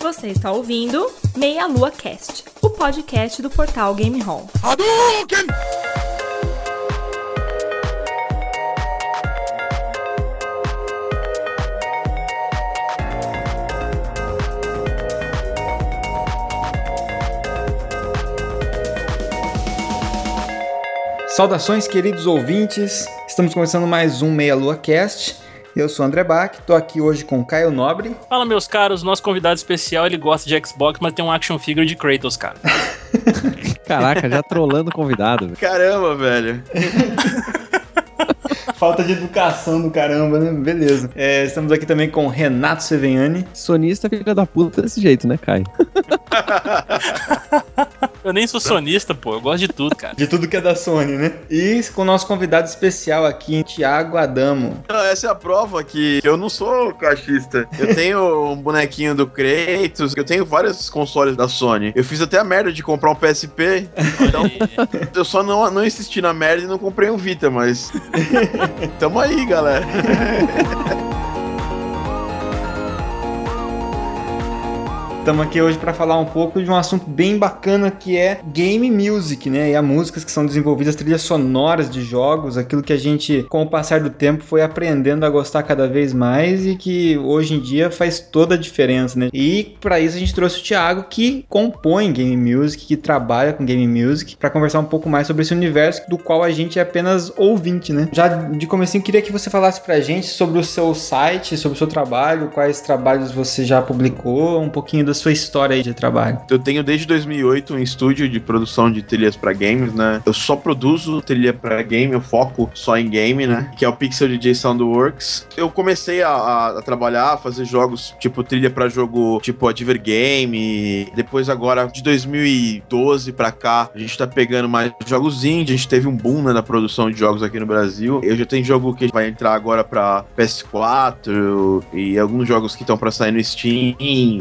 Você está ouvindo Meia Lua Cast, o podcast do portal Game Hall. Hadouken! Saudações, queridos ouvintes. Estamos começando mais um Meia Lua Cast. Eu sou o André Bach, tô aqui hoje com o Caio Nobre. Fala, meus caros, nosso convidado especial, ele gosta de Xbox, mas tem um action figure de Kratos, cara. Caraca, já trolando o convidado. velho. Caramba, velho. Falta de educação do caramba, né? Beleza. É, estamos aqui também com o Renato Seveniani. Sonista fica da puta desse jeito, né, Caio? Eu nem sou sonista, pô, eu gosto de tudo, cara. De tudo que é da Sony, né? E com o nosso convidado especial aqui, Thiago Adamo. Não, essa é a prova que eu não sou caixista. Eu tenho um bonequinho do Kratos, eu tenho vários consoles da Sony. Eu fiz até a merda de comprar um PSP, então eu só não, não insisti na merda e não comprei um Vita, mas. Tamo aí, galera. Estamos aqui hoje para falar um pouco de um assunto bem bacana que é game music, né? E as músicas que são desenvolvidas, trilhas sonoras de jogos, aquilo que a gente, com o passar do tempo, foi aprendendo a gostar cada vez mais e que hoje em dia faz toda a diferença, né? E para isso a gente trouxe o Thiago que compõe game music, que trabalha com game music, para conversar um pouco mais sobre esse universo do qual a gente é apenas ouvinte, né? Já de comecinho queria que você falasse pra gente sobre o seu site, sobre o seu trabalho, quais trabalhos você já publicou, um pouquinho da sua história aí de trabalho. Eu tenho desde 2008 um estúdio de produção de trilhas pra games, né? Eu só produzo trilha pra game, eu foco só em game, né? Que é o Pixel DJ Soundworks. Eu comecei a, a- trabalhar, a fazer jogos tipo trilha pra jogo tipo Adver Game. Depois agora de 2012 pra cá, a gente tá pegando mais jogos indie. A gente teve um boom né, na produção de jogos aqui no Brasil. Eu já tenho jogo que vai entrar agora pra PS4 e alguns jogos que estão pra sair no Steam.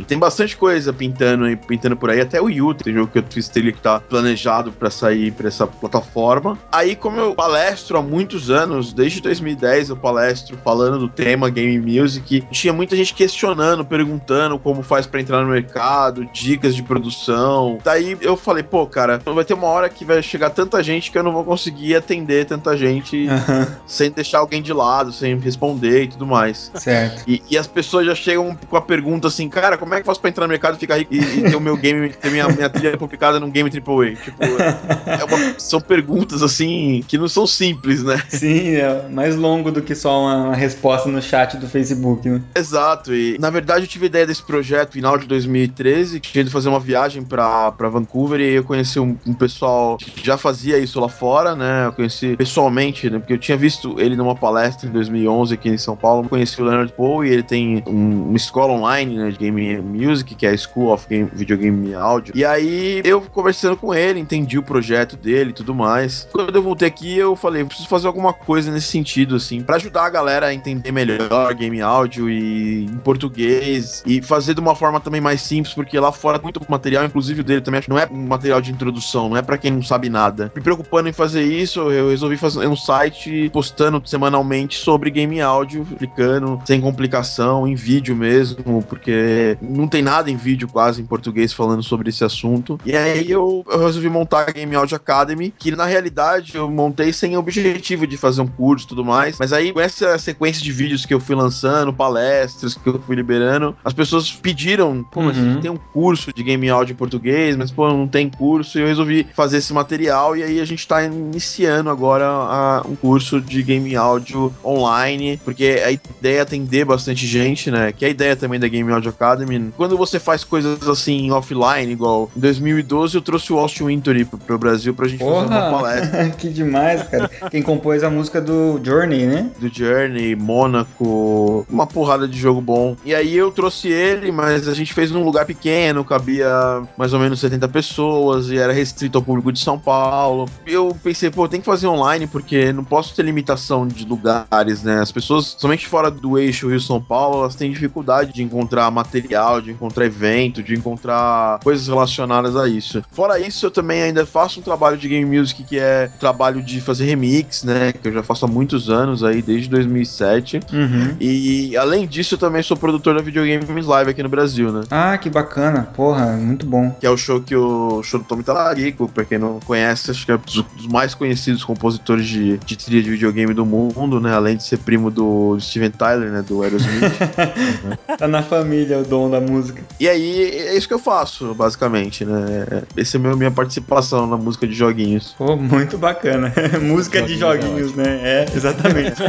Tem bastante coisa pintando pintando por aí. Até o Yu, tem jogo que eu fiz trilha que tá planejado pra sair pra essa plataforma. Aí, como eu palestro há muitos anos, desde 2010 eu palestro falando do tema Game Music, tinha muita gente questionando, perguntando como faz pra entrar no mercado, dicas de produção. Daí eu falei, pô, cara, vai ter uma hora que vai chegar tanta gente que eu não vou conseguir atender tanta gente sem deixar alguém de lado, sem responder e tudo mais. certo. E, e as pessoas já chegam com a pergunta assim, cara, como é que eu faço pra entrar no mercado ficar rico e, e ter o meu game, ter minha, minha trilha publicada num game AAA? Tipo, é uma- são perguntas assim que não são simples, né? Sim, é mais longo do que só uma, resposta no chat do Facebook, né? Exato, e na verdade eu tive ideia desse projeto no final de 2013, que tinha de fazer uma viagem pra, pra Vancouver e eu conheci um, um pessoal que já fazia isso lá fora, né? Eu conheci pessoalmente, né? Porque eu tinha visto ele numa palestra em 2011 aqui em São Paulo. Conheci o Leonard Poe e ele tem um- uma escola online né, de Game Music, que é a School of Game, Video Game Audio. E aí eu conversando com ele, entendi o projeto dele e tudo mais. Quando eu voltei aqui, eu falei, preciso fazer alguma coisa nesse sentido, assim, pra ajudar a galera a entender melhor game áudio e em português e fazer de uma forma também mais simples, porque lá fora muito material, inclusive o dele também, não é um material de introdução, não é pra quem não sabe nada. Me preocupando em fazer isso, eu resolvi fazer um site postando semanalmente sobre game áudio, explicando sem complicação, em vídeo mesmo, porque não tem nada em vídeo quase em português falando sobre esse assunto. E aí eu, eu resolvi montar a Game Audio Academy, que na realidade eu montei sem objetivo de fazer um curso e tudo mais, mas aí com essa sequência de vídeos que eu fui lançando, palestras que eu fui liberando, as pessoas pediram, pô, mas Uhum. tem um curso de Game Audio em português, mas pô, não tem curso, e eu resolvi fazer esse material, e aí a gente tá iniciando agora a- um curso de Game Audio online, porque a ideia é atender bastante gente, né, que é a ideia também da Game Audio Academy. Quando você faz coisas assim offline, igual em 2012 eu trouxe o Austin Wintory pro, pro Brasil pra gente fazer uma palestra. Porra! que demais, cara. Quem compôs a música do Journey, né? do Journey, Mônaco, uma porrada de jogo bom. E aí eu trouxe ele, mas a gente fez num lugar pequeno, cabia mais ou menos 70 pessoas e era restrito ao público de São Paulo. Eu pensei, pô, tem que fazer online porque não posso ter limitação de lugares, né? As pessoas, somente fora do eixo Rio-São Paulo, elas têm dificuldade de encontrar material, de encontrar evento, de encontrar coisas relacionadas a isso. Fora isso, eu também ainda faço um trabalho de game music que é trabalho de fazer remix, né? Que eu já faço há muitos anos aí, desde 2007. Uhum. E além disso, eu também sou produtor da Videogames Live aqui no Brasil, né? Ah, que bacana. Porra, muito bom. Que é o show que o show do Tommy Talarico, pra quem não conhece, acho que é um dos, dos mais conhecidos compositores de, de trilha de videogame do mundo, né? Além de ser primo do Steven Tyler, né? Do Aerosmith. Tá na família o dom da música. E aí, é isso que eu faço, basicamente, né? Essa é a minha participação na música de joguinhos. Pô, muito bacana. Música de Joguinhos joguinhos, né? É, exatamente.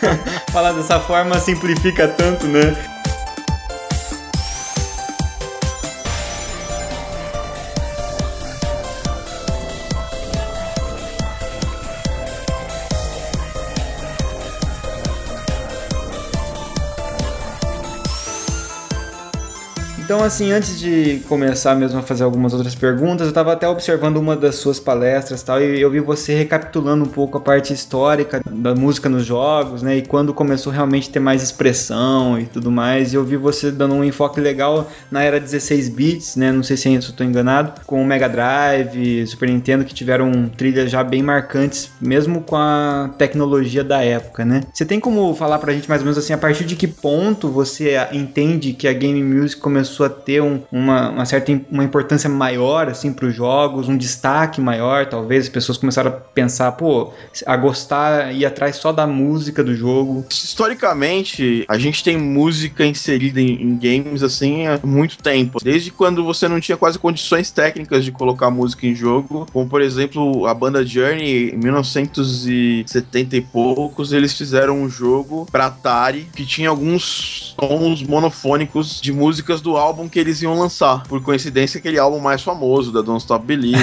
Falar dessa forma simplifica tanto, né? Então, assim, antes de começar mesmo a fazer algumas outras perguntas, eu estava até observando uma das suas palestras tal, e eu vi você recapitulando um pouco a parte histórica da música nos jogos, né? E quando começou realmente a ter mais expressão e tudo mais. E eu vi você dando um enfoque legal na era 16 bits, né? Não sei se eu estou enganado, com o Mega Drive, Super Nintendo, que tiveram trilhas já bem marcantes, mesmo com a tecnologia da época, né? Você tem como falar pra gente mais ou menos assim, a partir de que ponto você entende que a game music começou a ter um- uma, uma certa uma importância maior assim para os jogos, um destaque maior, talvez as pessoas começaram a pensar, pô, a gostar ir atrás só da música do jogo. Historicamente, a gente tem música inserida em, em games assim há muito tempo. Desde quando você não tinha quase condições técnicas de colocar música em jogo, como por exemplo a banda Journey, em 1970 e poucos, eles fizeram um jogo pra Atari que tinha alguns tons monofônicos de músicas do álbum que eles iam lançar. Por coincidência, aquele álbum mais famoso da Don't Stop Believing.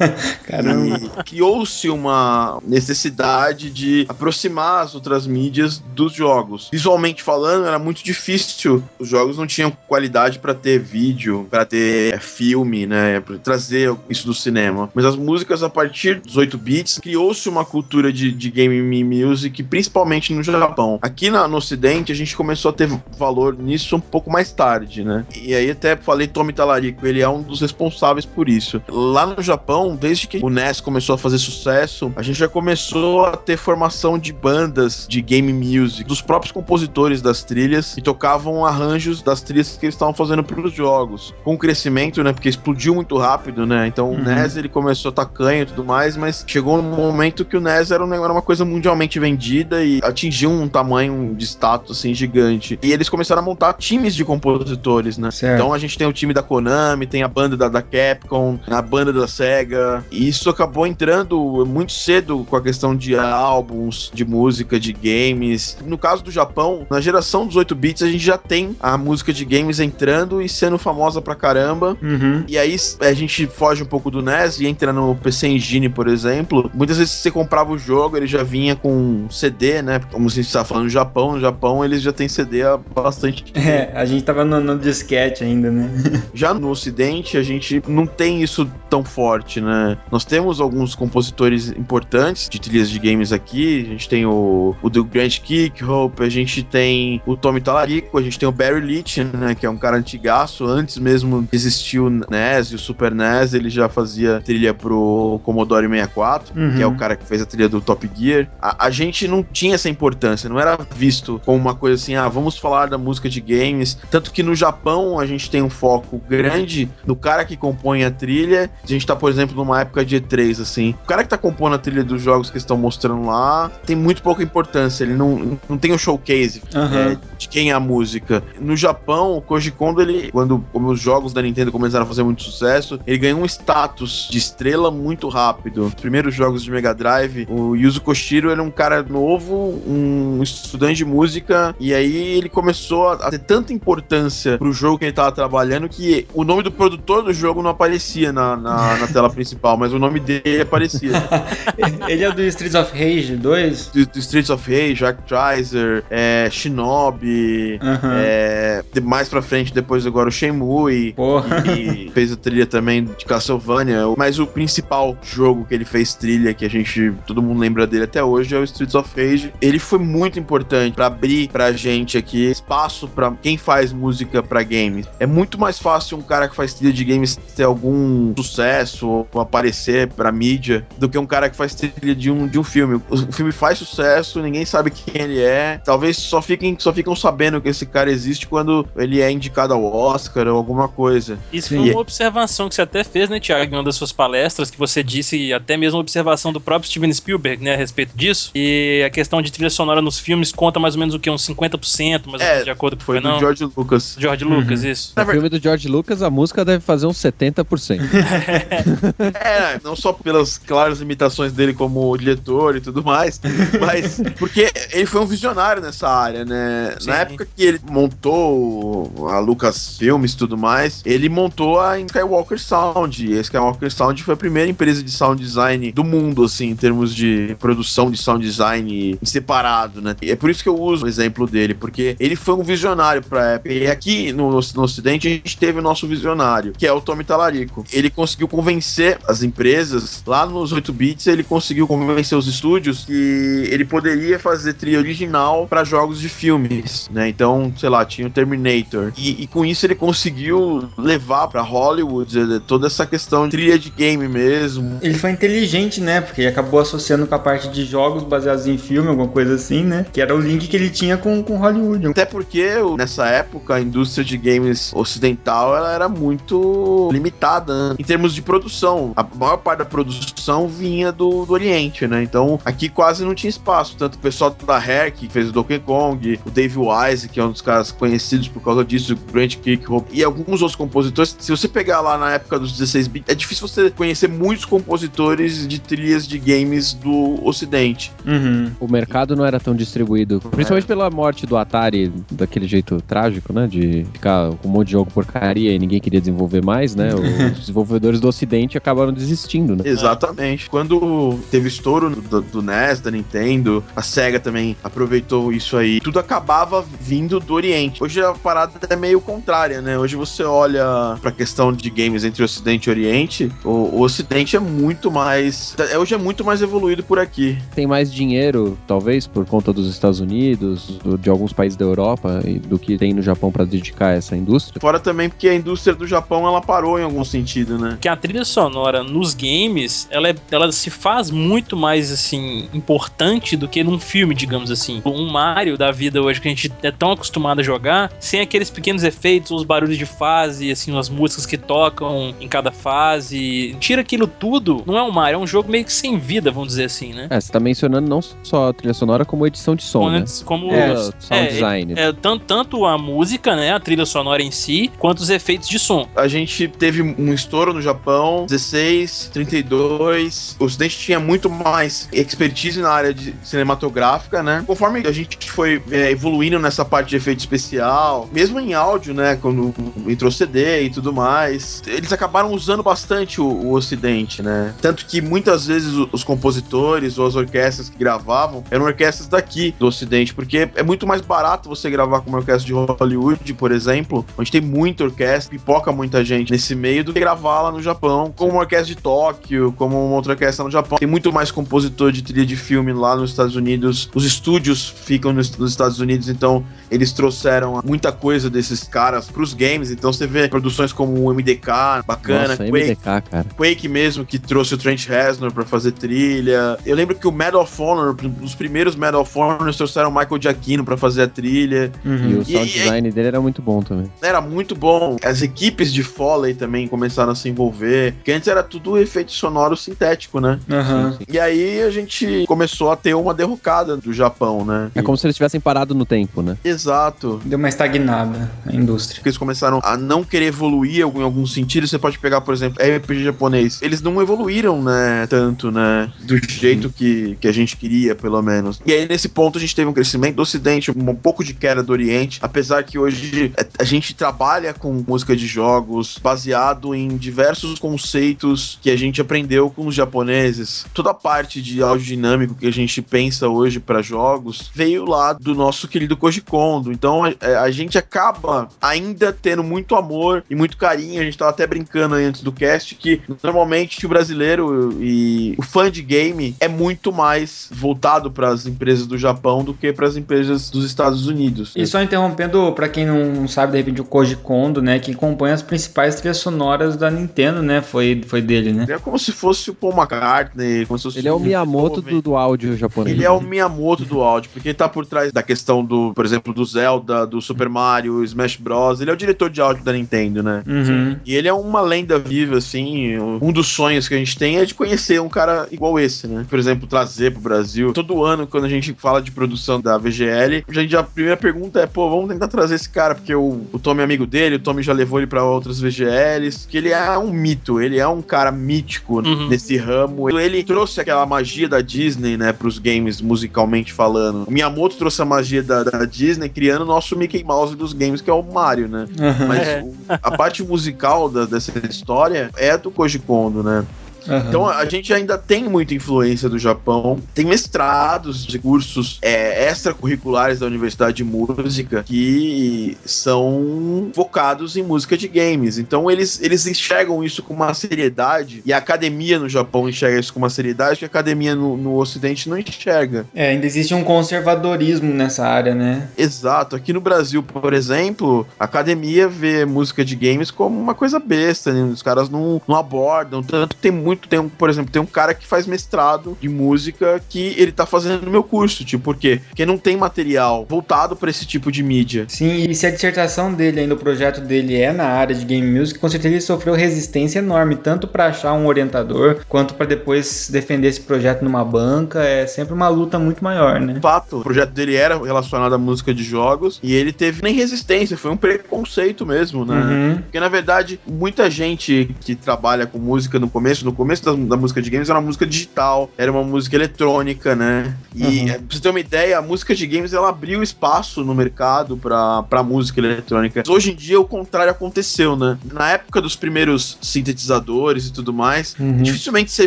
Caramba. E criou-se uma necessidade de aproximar as outras mídias dos jogos. Visualmente falando, era muito difícil. Os jogos não tinham qualidade para ter vídeo, para ter é, filme, né? Pra trazer isso do cinema. Mas as músicas, a partir dos 8 bits, criou-se uma cultura de, de game music, principalmente no Japão. Aqui na- no Ocidente, a gente começou a ter valor nisso um pouco mais tarde, né? E aí até falei Tommy Talarico, ele é um dos responsáveis por isso. Lá no Japão, desde que o NES começou a fazer sucesso, a gente já começou a ter formação de bandas de game music, dos próprios compositores das trilhas, que tocavam arranjos das trilhas que eles estavam fazendo para os jogos. Com o crescimento, né, porque explodiu muito rápido, né, então Uhum. o NES ele começou tacanho e tudo mais, mas chegou um momento que o NES era, era uma coisa mundialmente vendida e atingiu um tamanho de status, assim, gigante. E eles começaram a montar times de compositores, né, Certo. então a gente tem o time da Konami, tem a banda da, da Capcom, a banda da Sega. E isso acabou entrando muito cedo com a questão de álbuns, de música, de games. No caso do Japão, na geração dos 8 bits, a gente já tem a música de games entrando e sendo famosa pra caramba. Uhum. E aí a gente foge um pouco do NES e entra no PC Engine, por exemplo. Muitas vezes você comprava o jogo, ele já vinha com CD, né? Como a gente está falando no Japão, no Japão eles já tem CD há bastante tempo. É, a gente tava no, no disquete ainda, né? Já no Ocidente, a gente não tem isso tão forte, né? Nós temos alguns compositores importantes de trilhas de games aqui. A gente tem o, o do Grant Kickhope, a gente tem o Tommy Talarico, a gente tem o Barry Leach, né? Que é um cara antigaço. Antes mesmo de existir o NES e o Super NES, ele já fazia trilha pro Commodore 64, Uhum. que é o cara que fez a trilha do Top Gear. A, a gente não tinha essa importância, não era visto como uma coisa assim, ah, vamos falar da música de games. Tanto que no Japão a gente tem um foco grande no cara que compõe a trilha. A gente tá, por exemplo, numa época de E3, assim. O cara que tá compondo a trilha dos jogos que estão mostrando lá tem muito pouca importância. Ele não, não tem o showcase Aham. é, de quem é a música. No Japão, o Koji Kondo, ele, quando os jogos da Nintendo começaram a fazer muito sucesso, ele ganhou um status de estrela muito rápido. Os primeiros jogos de Mega Drive, o Yuzo Koshiro era um cara novo, um estudante de música, e aí ele começou a ter tanta importância pro jogo que ele tava trabalhando que o nome do produtor do jogo não aparecia na, na, na tela principal, mas o nome dele aparecia. Ele é do Streets of Rage 2? do, do Streets of Rage, Actraiser, é, Shinobi, Aham. é, mais pra frente, depois agora o Shenmue. Porra. E fez a trilha também de Castlevania, mas o principal jogo que ele fez trilha, que a gente, todo mundo lembra dele até hoje, é o Streets of Rage. Ele foi muito importante pra abrir pra gente aqui espaço pra quem faz música pra games. Games. É muito mais fácil um cara que faz trilha de games ter algum sucesso ou aparecer pra mídia do que um cara que faz trilha de um, de um filme. O filme faz sucesso, ninguém sabe quem ele é. Talvez só fiquem, só ficam sabendo que esse cara existe quando ele é indicado ao Oscar ou alguma coisa. Isso Sim. foi uma observação que você até fez, né, Tiago, em uma das suas palestras, que você disse, até mesmo uma observação do próprio Steven Spielberg, né, a respeito disso. E a questão de trilha sonora nos filmes conta mais ou menos o que? Uns 50%, mais é, de acordo com foi do George Lucas. George uhum. Lucas, isso. No filme do George Lucas, a música deve fazer uns 70%. é, não só pelas claras limitações dele como diretor e tudo mais, mas porque ele foi um visionário nessa área, né? Sim. Na época que ele montou a Lucas Filmes e tudo mais, ele montou a Skywalker Sound. E a Skywalker Sound foi a primeira empresa de sound design do mundo, assim, em termos de produção de sound design separado, né? E é por isso que eu uso o exemplo dele, porque ele foi um visionário pra época. E aqui no, no Ocidente a gente teve o nosso visionário, que é o Tommy Talarico. Ele conseguiu convencer as empresas, lá nos 8 bits, ele conseguiu convencer os estúdios que ele poderia fazer trilha original para jogos de filmes, né? Então, sei lá, tinha o Terminator. E, e com isso ele conseguiu levar para Hollywood eh, toda essa questão de trilha de game mesmo. Ele foi inteligente, né? Porque ele acabou associando com a parte de jogos baseados em filme, alguma coisa assim, né? Que era o link que ele tinha com, com Hollywood. Até porque nessa época a indústria de games ocidental ela era muito limitada né? em termos de produção. A maior parte da produção vinha do, do Oriente, né? Então aqui quase não tinha espaço. Tanto o pessoal da Rare, que fez o Donkey Kong, o Dave Wise, que é um dos caras conhecidos por causa disso, o Grant Kirkhope, e alguns outros compositores. Se você pegar lá na época dos 16 bits, é difícil você conhecer muitos compositores de trilhas de games do Ocidente. Uhum. O mercado não era tão distribuído, principalmente é. pela morte do Atari, daquele jeito trágico, né? De ficar com um monte de jogo porcaria e ninguém queria desenvolver mais, né? Os desenvolvedores do Ocidente acabaram desistindo, né? Exatamente. Quando teve estouro do, do NES, da Nintendo, a SEGA também aproveitou isso aí. Tudo acabava vindo do Oriente. Hoje a parada é meio contrária, né? Hoje você olha pra questão de games entre Ocidente e Oriente, o, o Ocidente é muito mais. É, hoje é muito mais evoluído por aqui. Tem mais dinheiro, talvez, por conta dos Estados Unidos, do, de alguns países da Europa, e do que tem no Japão para dedicar essa indústria. Fora também porque a indústria do Japão ela parou em algum sentido, né? Que a trilha sonora nos games, ela, é, ela se faz muito mais assim importante do que num filme, digamos assim. Um Mario da vida hoje que a gente é tão acostumado a jogar, sem aqueles pequenos efeitos, os barulhos de fase, assim, as músicas que tocam em cada fase. Tira aquilo tudo, não é um Mario, é um jogo meio que sem vida, vamos dizer assim, né? É, você tá mencionando não só a trilha sonora, como edição de som, como, né? Como é, sound é, design. É, tanto, tanto a música, né, a trilha sonora em si, quanto os efeitos de som. A gente teve um estouro no Japão, 16, 32. O Ocidente tinha muito mais expertise na área de cinematográfica, né? Conforme a gente foi é, evoluindo nessa parte de efeito especial, mesmo em áudio, né? Quando entrou CD e tudo mais, eles acabaram usando bastante o, o Ocidente, né? Tanto que muitas vezes os compositores ou as orquestras que gravavam eram orquestras daqui do Ocidente, porque é muito mais barato você gravar com uma orquestra de Hollywood, por exemplo, onde tem muita orquestra, pipoca muita gente nesse meio, do que gravar lá no Japão, como uma orquestra de Tóquio, como uma outra orquestra no Japão. Tem muito mais compositor de trilha de filme lá nos Estados Unidos. Os estúdios ficam nos, nos Estados Unidos, então eles trouxeram muita coisa desses caras pros games. Então você vê produções como o MDK, bacana, Nossa, Quake, MDK, cara. Quake mesmo, que trouxe o Trent Reznor pra fazer trilha. Eu lembro que o Medal of Honor, os primeiros Medal of Honor, trouxeram o Michael Giacchino pra fazer a trilha. Uhum. E o sound e, design e, dele era muito bom também. Era muito bom. As equipes de Foley também começaram a se envolver, porque antes era tudo efeito sonoro sintético, né? Uhum. E aí a gente começou a ter uma derrocada do Japão, né? É como se eles tivessem parado no tempo, né? Exato. Deu uma estagnada a indústria. Porque eles começaram a não querer evoluir em algum sentido. Você pode pegar, por exemplo, RPG japonês. Eles não evoluíram, né? Tanto, né? Do jeito que, que a gente queria, pelo menos. E aí, nesse ponto, a gente teve um crescimento do Ocidente, um pouco de queda do Oriente. Apesar que hoje a gente trabalha com música de jogos baseado em diversos conceitos que a gente aprendeu com os japoneses. Toda a parte de áudio dinâmico que a gente pensa hoje para jogos veio lá do nosso querido Koji Kondo. Então a, a, gente acaba ainda tendo muito amor e muito carinho. A gente tava até brincando antes do cast que normalmente o brasileiro e o fã de game é muito mais voltado para as empresas do Japão do que para as empresas dos Estados Unidos. E só interrompendo para quem não sabe de repente o Koji Kondo, né, que compõe as principais trilhas sonoras da Nintendo, né? Foi, foi dele, né? É como se fosse o Paul McCartney, como se fosse Ele é o Miyamoto do, do áudio japonês. Ele é o Miyamoto do áudio, porque ele tá por trás da questão do, por exemplo, do Zelda, do Super Mario, Smash Bros. Ele é o diretor de áudio da Nintendo, né? Uhum. E ele é uma lenda viva, assim. Um dos sonhos que a gente tem é de conhecer um cara igual esse, né? Por exemplo, trazer pro Brasil. Todo ano, quando a gente fala de produção da VGL, a, gente, a primeira pergunta é, pô, vamos tentar trazer esse cara, porque o, o Tommy é amigo dele, o Tommy já levou ele pra outras VGLs, que ele é um mito, ele é um cara mítico Uhum. nesse ramo. Ele trouxe aquela magia da Disney, né, pros games musicalmente falando. O Miyamoto trouxe a magia da, da Disney, criando o nosso Mickey Mouse dos games, que é o Mario, né? Uhum. Mas É. o- a parte musical da- dessa história é do Koji Kondo, né? Uhum. Então a gente ainda tem muita influência do Japão. Tem mestrados de cursos é, extracurriculares da Universidade de Música que são focados em música de games. Então eles, eles enxergam isso com uma seriedade, e a academia no Japão enxerga isso com uma seriedade que a academia no, no Ocidente não enxerga. É, ainda existe um conservadorismo nessa área, né? Exato. Aqui no Brasil, por exemplo, a academia vê música de games como uma coisa besta, né? Os caras não, não abordam. Tanto tem muito. Tem um, por exemplo, tem um cara que faz mestrado de música que ele tá fazendo no meu curso. Tipo, por quê? Porque não tem material voltado pra esse tipo de mídia. Sim, e se a dissertação dele ainda, o projeto dele é na área de game music, com certeza ele sofreu resistência enorme, tanto para achar um orientador, quanto para depois defender esse projeto numa banca. É sempre uma luta muito maior, né? Fato, o projeto dele era relacionado à música de jogos e ele teve nem resistência, foi um preconceito mesmo, né? Uhum. Porque na verdade, muita gente que trabalha com música no começo, no começo da, da música de games era uma música digital, era uma música eletrônica, né? E Uhum. é, pra você ter uma ideia, a música de games ela abriu espaço no mercado pra, pra música eletrônica. Hoje em dia o contrário aconteceu, né? Na época dos primeiros sintetizadores e tudo mais, Uhum. dificilmente você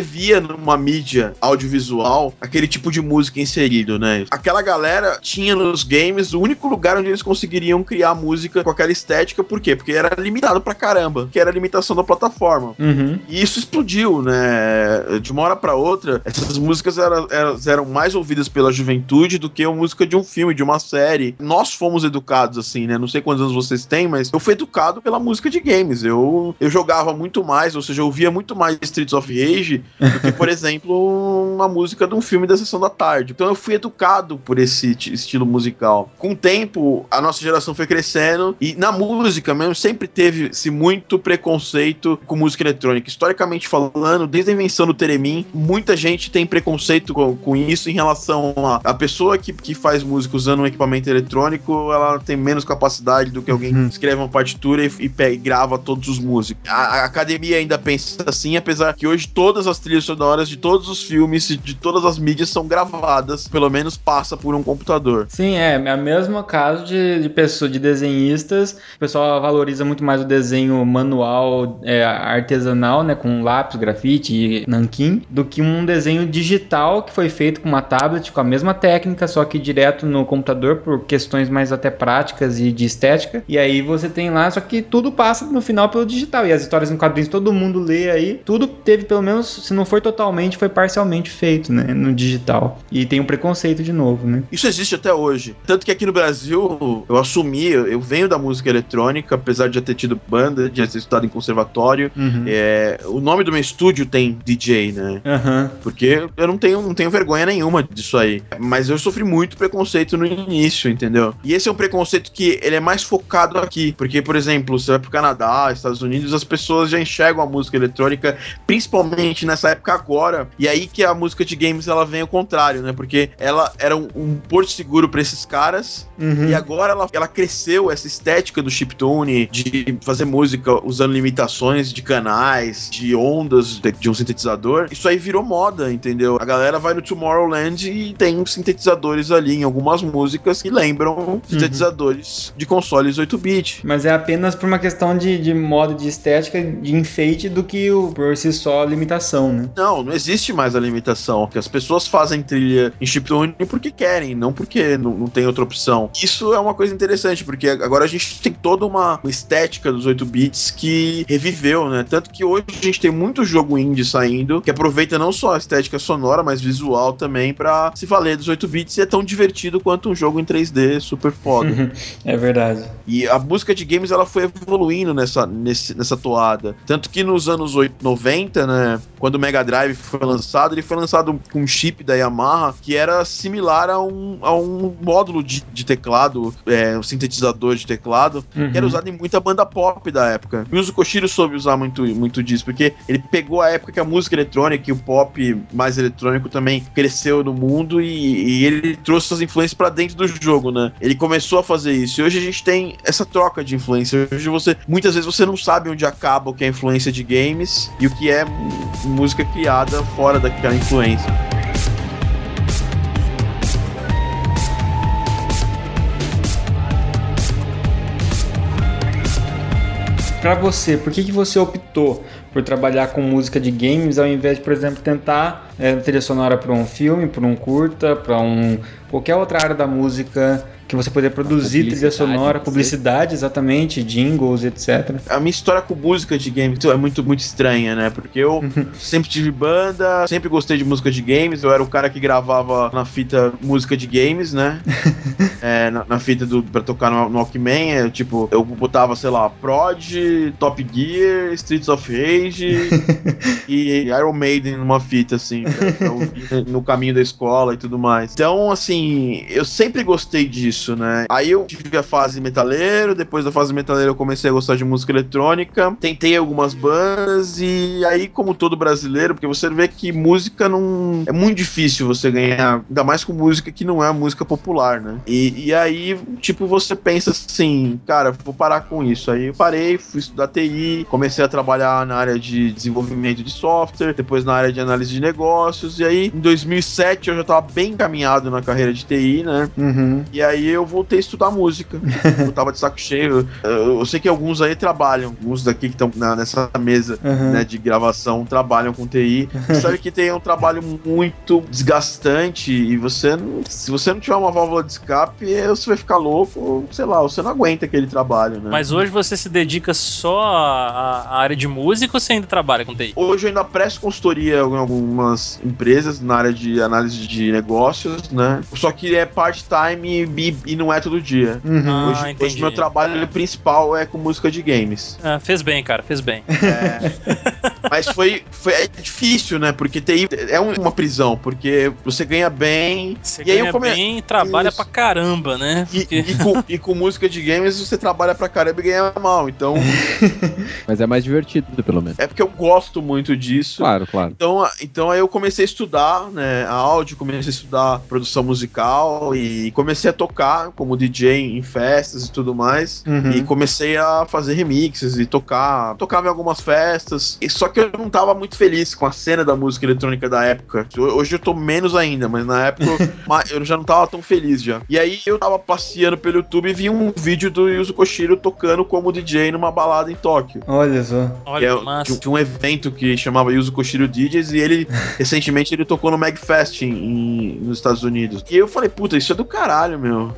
via numa mídia audiovisual aquele tipo de música inserido, né? Aquela galera tinha nos games o único lugar onde eles conseguiriam criar música com aquela estética, por quê? Porque era limitado pra caramba, que era a limitação da plataforma. Uhum. E isso explodiu, né? De uma hora pra outra, essas músicas eram, eram mais ouvidas pela juventude do que a música de um filme, de uma série. Nós fomos educados assim, né? Não sei quantos anos vocês têm, mas eu fui educado pela música de games. Eu, eu jogava muito mais, ou seja, eu ouvia muito mais Streets of Rage do que, por exemplo, uma música de um filme da sessão da tarde. Então eu fui educado por esse ti- estilo musical. Com o tempo, a nossa geração foi crescendo e na música mesmo sempre teve-se muito preconceito com música eletrônica. Historicamente falando, desde a invenção do Teremin, muita gente tem preconceito com, com isso em relação a a pessoa que, que faz música usando um equipamento eletrônico, ela tem menos capacidade do que alguém Uhum. que escreve uma partitura e, e e grava todos os músicos. A, a academia ainda pensa assim, apesar que hoje todas as trilhas sonoras de todos os filmes, e de todas as mídias são gravadas, pelo menos passa por um computador. Sim, é, é o mesmo caso de, de pessoa, de desenhistas. O pessoal valoriza muito mais o desenho manual, é, artesanal, né, com lápis, grafite e nanquim, do que um desenho digital que foi feito com uma tablet, com a mesma técnica, só que direto no computador por questões mais até práticas e de estética. E aí você tem lá, só que tudo passa no final pelo digital. E as histórias em quadrinhos todo mundo lê aí. Tudo teve pelo menos, se não foi totalmente, foi parcialmente feito, né, no digital. E tem um preconceito de novo, né? Isso existe até hoje. Tanto que aqui no Brasil, eu assumi, eu eu venho da música eletrônica, apesar de já ter tido banda, de já ter estudado em conservatório. Uhum. É, o nome do meu estúdio tem DJ, né? Aham. Porque eu não tenho, não tenho vergonha nenhuma disso aí. Mas eu sofri muito preconceito no início, entendeu? E esse é um preconceito que ele é mais focado aqui. Porque, por exemplo, você vai pro Canadá, Estados Unidos, as pessoas já enxergam a música eletrônica, principalmente nessa época agora. E aí que a música de games ela vem ao contrário, né? Porque ela era um, um porto seguro pra esses caras. Uhum. E agora ela, ela cresceu essa estética do chiptune, de fazer música usando limitações de canais, de ondas de, um sintetizador. Isso aí virou moda, entendeu? A galera vai no Tomorrowland e tem sintetizadores ali em algumas músicas que lembram sintetizadores de consoles 8-bit. Mas é apenas por uma questão de, de moda, de estética, de enfeite, do que o, por si só limitação, né? Não, não existe mais a limitação. Que as pessoas fazem trilha em chiptune porque querem, não porque não, não tem outra opção. Isso é uma coisa interessante, porque agora a gente tem toda uma uma estética dos 8 bits que reviveu, né? Tanto que hoje a gente tem muito jogo jogo indie saindo, que aproveita não só a estética sonora, mas visual também pra se valer dos 8 bits e é tão divertido quanto um jogo em 3D super foda. é verdade. E a música de games ela foi evoluindo nessa, nesse, nessa toada. Tanto que nos anos 8, 90, né, quando o Mega Drive foi lançado, ele foi lançado com um chip da Yamaha que era similar a um, a um módulo de, de teclado, é, um sintetizador de teclado, Uhum. que era usado em muita banda pop da época. E o Koshiro soube usar muito, muito disso, porque ele pegou a época que a música eletrônica e o pop mais eletrônico também cresceu no mundo e, e ele trouxe essas influências pra dentro do jogo, né? Ele começou a fazer isso. E hoje a gente tem essa troca de influência. Hoje você, muitas vezes você não sabe onde acaba o que é influência de games e o que é música criada fora daquela influência. Pra você, por que, que você optou por trabalhar com música de games ao invés de, por exemplo, tentar é, trilha sonora para um filme, para um curta, para um qualquer outra área da música que você poder produzir trilha sonora, publicidade, exatamente, jingles, etc. A minha história com música de games é muito, muito estranha, né? Porque eu sempre tive banda, sempre gostei de música de games. Eu era o cara que gravava na fita música de games, né? É, na, na fita do, pra tocar no, no Walkman. é, tipo, eu botava, sei lá, Prod, Top Gear, Streets of Rage e Iron Maiden numa fita, assim, pra, pra ouvir no caminho da escola e tudo mais. Então, assim, eu sempre gostei disso, né? Aí eu tive a fase metaleiro, depois da fase metaleiro eu comecei a gostar de música eletrônica, tentei algumas bandas e aí, como todo brasileiro, porque você vê que música não. É muito difícil você ganhar, ainda mais com música que não é música popular, né? E, e aí, tipo, você pensa assim, cara, vou parar com isso. Aí eu parei, fui estudar TI, comecei a trabalhar na área de desenvolvimento de software, depois na área de análise de negócios, e aí em 2007 eu já tava bem encaminhado na carreira de TI, né? Uhum. E aí eu voltei a estudar música. eu tava de saco cheio. Eu, eu sei que alguns aí trabalham, alguns daqui que estão nessa mesa Uhum. né, de gravação trabalham com TI. Você sabe que TI é um trabalho muito desgastante e você, não- se você não tiver uma válvula de escape, você vai ficar louco, sei lá, você não aguenta aquele trabalho, né? Mas hoje você se dedica só à, à área de música ou você ainda trabalha com TI? Hoje eu ainda presto consultoria em algumas empresas na área de análise de negócios, né? Só que é part-time e, e não é todo dia. Uhum. Ah, hoje, entendi. hoje meu trabalho principal é com música de games. Ah, fez bem, cara, fez bem. Mas foi, foi é difícil, né? Porque TI é um- uma prisão, porque você ganha bem. Você E aí ganha eu come- bem e trabalha Isso. pra caramba, né? E, Porque- e com, e com música de games você trabalha pra caramba e ganha mal. Então Mas é mais divertido, pelo menos. é porque eu gosto muito disso. Claro, claro. Então, então aí eu comecei a estudar, né, áudio, comecei a estudar produção musical e comecei a tocar como DJ em festas e tudo mais. Uhum. E comecei a fazer remixes e tocar, tocava em algumas festas. E só que eu não tava muito feliz com a cena da música eletrônica da época. Hoje eu tô menos ainda, mas na época eu, já não tava tão feliz já. E aí eu tava passeando pelo YouTube e vi um vídeo do Yuzo Koshiro tocando como DJ numa balada em Tóquio. Olha só. Que Olha, é de, massa. um- de um evento que chamava Yuzo Koshiro DJs e ele, recentemente, ele tocou no Magfest em, em- nos Estados Unidos. E eu falei, puta, isso é do caralho, meu.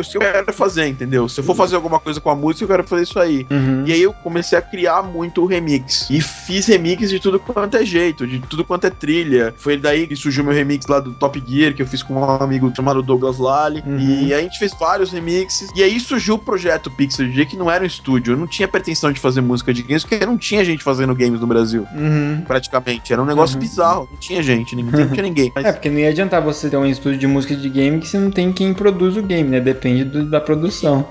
Isso que eu quero fazer, entendeu? Se eu for fazer alguma coisa com a música, eu quero fazer isso aí. Uhum. E aí eu comecei a criar muito remix. E fiz remix de tudo quanto é jeito, de tudo quanto é trilha. Foi daí que surgiu meu remix lá do Top Gear, que eu fiz com um amigo chamado Douglas Lally. Uhum. E aí a gente fez vários remixes. E aí surgiu o projeto Pixel DJ, que não era um estúdio. Eu não tinha pretensão de fazer música de games, porque não tinha gente fazendo games no Brasil. Uhum. Praticamente. Era um negócio Uhum. bizarro. Não tinha gente, ninguém, não tinha ninguém. Mas É, porque não ia adiantar você ter um estúdio de música de game que você não tem quem produz o game, né? Depende do- da produção.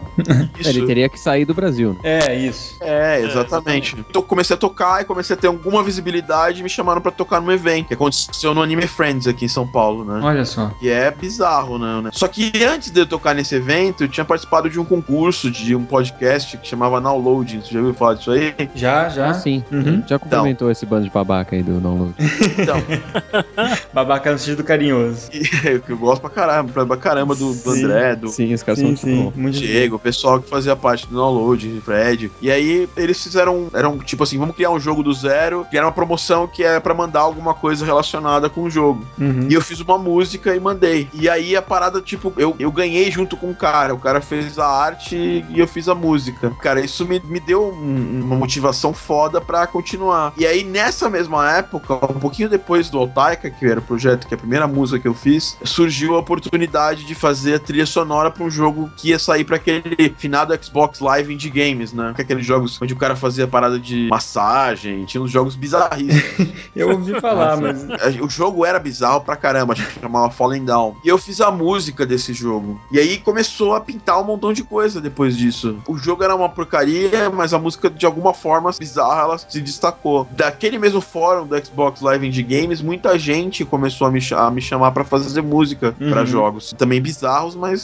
isso. Ele teria que sair do Brasil. né? É, isso. É, exatamente. Então eu comecei a tocar e comecei a ter alguma visibilidade e me chamaram pra tocar num evento que aconteceu no Anime Friends aqui em São Paulo, né? Olha só. Que é bizarro, né? né? Só que antes de eu tocar nesse evento, eu tinha participado de um concurso, de um podcast que chamava Downloading. Você já ouviu falar disso aí? Já, já. Ah, sim. Uhum. Já complementou esse bando de babaca aí do download. Então, Babaca no sentido carinhoso. e- que eu gosto pra caramba, pra caramba do, do. André André, do Sim, os caras Sim, são sim. muito bons. Muito Diego, o pessoal que fazia parte do download, Fred. E aí eles fizeram, eram tipo assim, vamos criar um jogo do zero, que era uma promoção que é pra mandar alguma coisa relacionada com o jogo. Uhum. E eu fiz uma música e mandei. E aí a parada, tipo, eu, eu ganhei junto com o cara. O cara fez a arte e eu fiz a música. Cara, isso me, me deu um- uma motivação foda pra continuar. E aí, nessa mesma época, um pouquinho depois do Altaika, que era o projeto, que é a primeira música que eu fiz, surgiu a oportunidade de fazer a trilha sonora pra um jogo que ia sair pra aquele finado Xbox Live Indie Games, né? Que é aqueles jogos onde o cara fazia parada de massagem, tinha uns jogos bizarríssimos. Eu ouvi falar, mas. O jogo era bizarro pra caramba, chamava Fallen Down. E eu fiz a música desse jogo. E aí começou a pintar um montão de coisa depois disso. O jogo era uma porcaria, mas a música, de alguma forma bizarra, ela se destacou. Daquele mesmo fórum do Xbox Live Indie Games, muita gente começou a me, a me chamar pra fazer música pra Uhum. jogos. Também bizarros, mas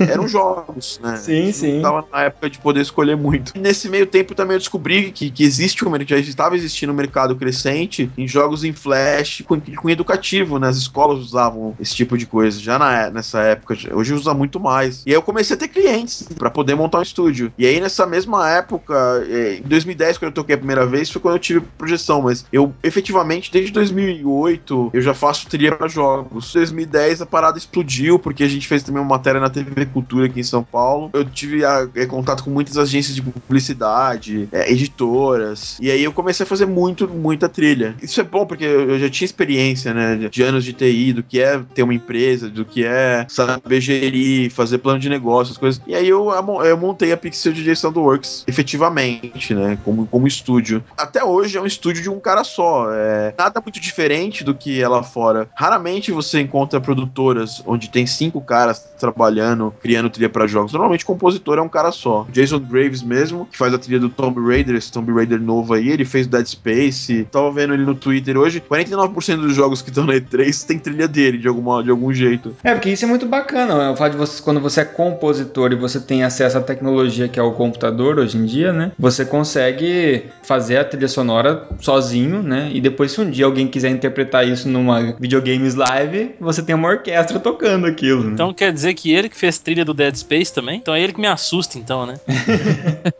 eram jogos, né? Sim, sim. Tava na época de poder escolher muito. E nesse meio tempo também eu descobri que, que existe um mercado, já estava existindo um mercado crescente em jogos em flash com, com educativo, né? As escolas usavam esse tipo de coisa já na, nessa época. Hoje usa muito mais. E aí eu comecei a ter clientes pra poder montar um estúdio. E aí nessa mesma época, eh, em 2010, quando eu toquei a primeira vez, foi quando eu tive projeção, mas eu efetivamente desde 2008 eu já faço trilha pra jogos. Em 2010 a parada explodiu porque a gente fez também uma matéria na TV Cultura aqui em São Paulo. Eu tive ah, eh, contato com muitas agências de publicidade, eh, editoras, e aí eu comecei a fazer muito, muita trilha. Isso é bom porque eu já tinha experiência, né, de- anos de TI, do que é ter uma empresa, do que é saber gerir, fazer plano de negócio, as coisas. E aí eu, eu montei a Pixel DJ Soundworks, efetivamente, né, como, como estúdio. Até hoje é um estúdio de um cara só, é nada muito diferente do que é lá fora. Raramente você encontra produtoras onde tem cinco caras trabalhando, criando trilha para jogos. Normalmente o compositor é um cara só. Jason Graves mesmo, que faz a trilha do Tomb Raider, esse Tomb Raider novo aí, ele fez Dead Space. Tava vendo ele no Twitter hoje. 49% dos jogos que estão na E3 tem trilha dele, de, alguma, de algum jeito. É, porque isso é muito bacana. né? O fato de você, quando você é compositor e você tem acesso à tecnologia que é o computador hoje em dia, né? Você consegue fazer a trilha sonora sozinho, né? E depois, se um dia alguém quiser interpretar isso numa videogames live, você tem uma orquestra tocando aquilo. Né? Então quer dizer que ele que fez trilha do Dead Space também? Então é ele que me assusta, então, né?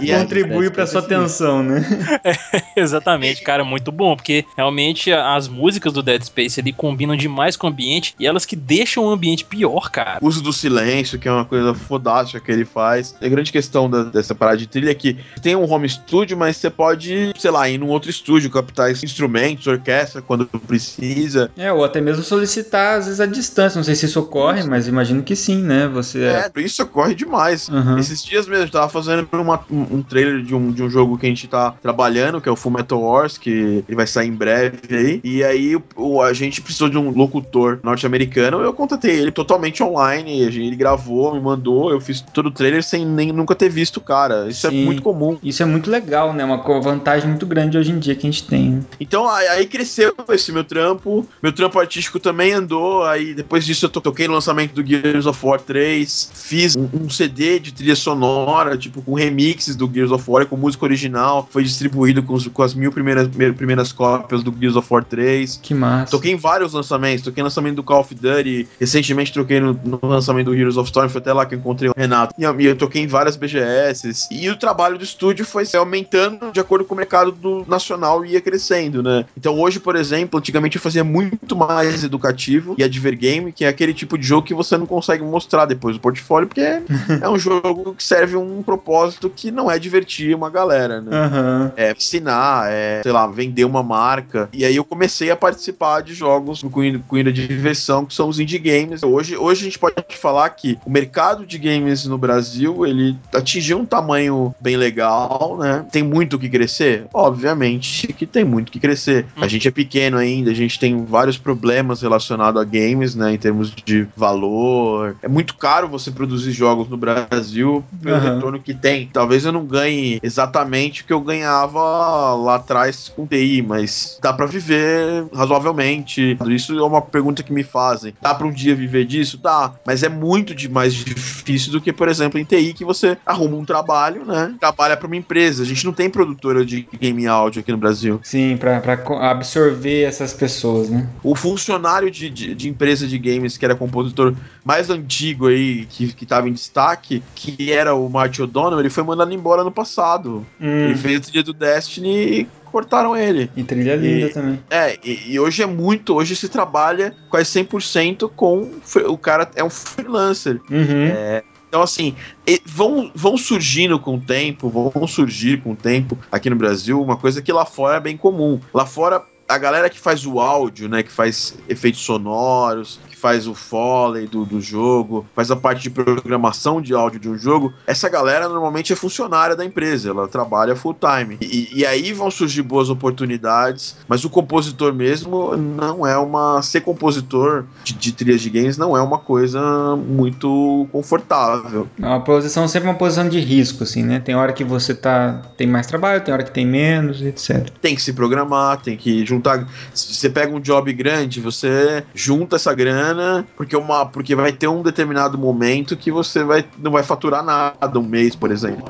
E contribui para sua atenção, né? Exatamente, cara, muito bom, porque realmente as músicas do Dead Space ali combinam demais com o ambiente e elas que deixam o ambiente pior, cara. o uso do silêncio, que é uma coisa fodástica que ele faz. A grande questão da- dessa parada de trilha é que tem um home studio, mas você pode, sei lá, ir num outro estúdio, captar instrumentos, orquestra, quando precisa. É, ou até mesmo solicitar, às vezes, a distância. Não sei se isso ocorre, mas imagino que sim, né? Você. É, isso ocorre demais. Aham. Esses dias mesmo, eu tava fazendo uma- um, trailer de um, de um jogo que a gente tá trabalhando, que é o Full Metal Wars, que ele vai sair em breve aí. E aí o, a gente precisou de um locutor norte-americano, eu contatei ele totalmente online, ele gravou, me mandou, eu fiz todo o trailer sem nem nunca ter visto o cara. Isso Sim. é muito comum. Isso é muito legal, né? Uma vantagem muito grande hoje em dia que a gente tem. né? Então aí, cresceu esse meu trampo. Meu trampo artístico também andou. Aí depois disso eu to- toquei no lançamento do Gears of War 3. Fiz um, CD de trilha sonora, tipo, com remixes do Gears of War, com música original. Foi distribuído com, com as mil primeiras, me- primeiras cópias do Gears of War 3. Que massa. Toquei em vários lançamentos, toquei no lançamento do Call of Duty, recentemente troquei no, no lançamento do Heroes of Storm, foi até lá que eu encontrei o Renato. E eu, eu toquei em várias BGS. E o trabalho do estúdio foi se aumentando de acordo com o mercado do nacional ia crescendo, né? Então hoje, por exemplo, antigamente eu fazia muito mais educativo e advergame, que é aquele tipo de jogo que você não consegue mostrar depois do portfólio, porque é um jogo que serve um propósito que não é divertir uma galera, né? Aham. é ensinar, é, sei lá, vender uma marca. E aí eu comecei a participar de jogos com cunho cunho de diversão, que são os indie games. Hoje, hoje a gente pode falar que o mercado de games no Brasil, ele atingiu um tamanho bem legal, né? Tem muito o que crescer? Obviamente que tem muito o que crescer. A gente é pequeno ainda, a gente tem vários problemas relacionados a games, né? Em termos de valor. É muito caro você produzir jogos no Brasil pelo Aham. retorno que tem. Talvez eu não ganhe exatamente o que eu ganhava lá atrás com TI, mas dá pra viver razoavelmente. Isso é uma pergunta que me fazem. Dá pra um dia viver disso? Dá, mas é muito de mais difícil do que, por exemplo, em TI que você arruma um trabalho, né? Trabalha pra uma empresa. A gente não tem produtora de game áudio aqui no Brasil. Sim, co- absorver essas pessoas, né? O funcionário de, de, de empresa de games que era compositor mais mais antigo aí, que, que tava em destaque, que era o Marty O'Donnell, ele foi mandado embora no passado. Hum, Ele fez o dia do Destiny e cortaram ele. E trilha linda E- também. É, e, e hoje é muito, hoje se trabalha quase 100% com, o cara é um freelancer. Uhum. Então, assim, vão, vão surgindo com o tempo, vão surgir com o tempo aqui no Brasil, uma coisa que lá fora é bem comum. Lá fora, a galera que faz o áudio, né, que faz efeitos sonoros, faz o foley do, do jogo, faz a parte de programação de áudio de um jogo, essa galera normalmente é funcionária da empresa, ela trabalha full time. E, e aí vão surgir boas oportunidades, mas o compositor mesmo não é uma. Ser compositor de, de trilhas de games não é uma coisa muito confortável. É uma posição sempre uma posição de risco, assim, né? Tem hora que você tá tem mais trabalho, tem hora que tem menos, etc. Tem que se programar, tem que juntar. Se você pega um job grande, você junta essa grana, porque, uma, porque vai ter um determinado momento que você vai, não vai faturar nada, um mês, por exemplo.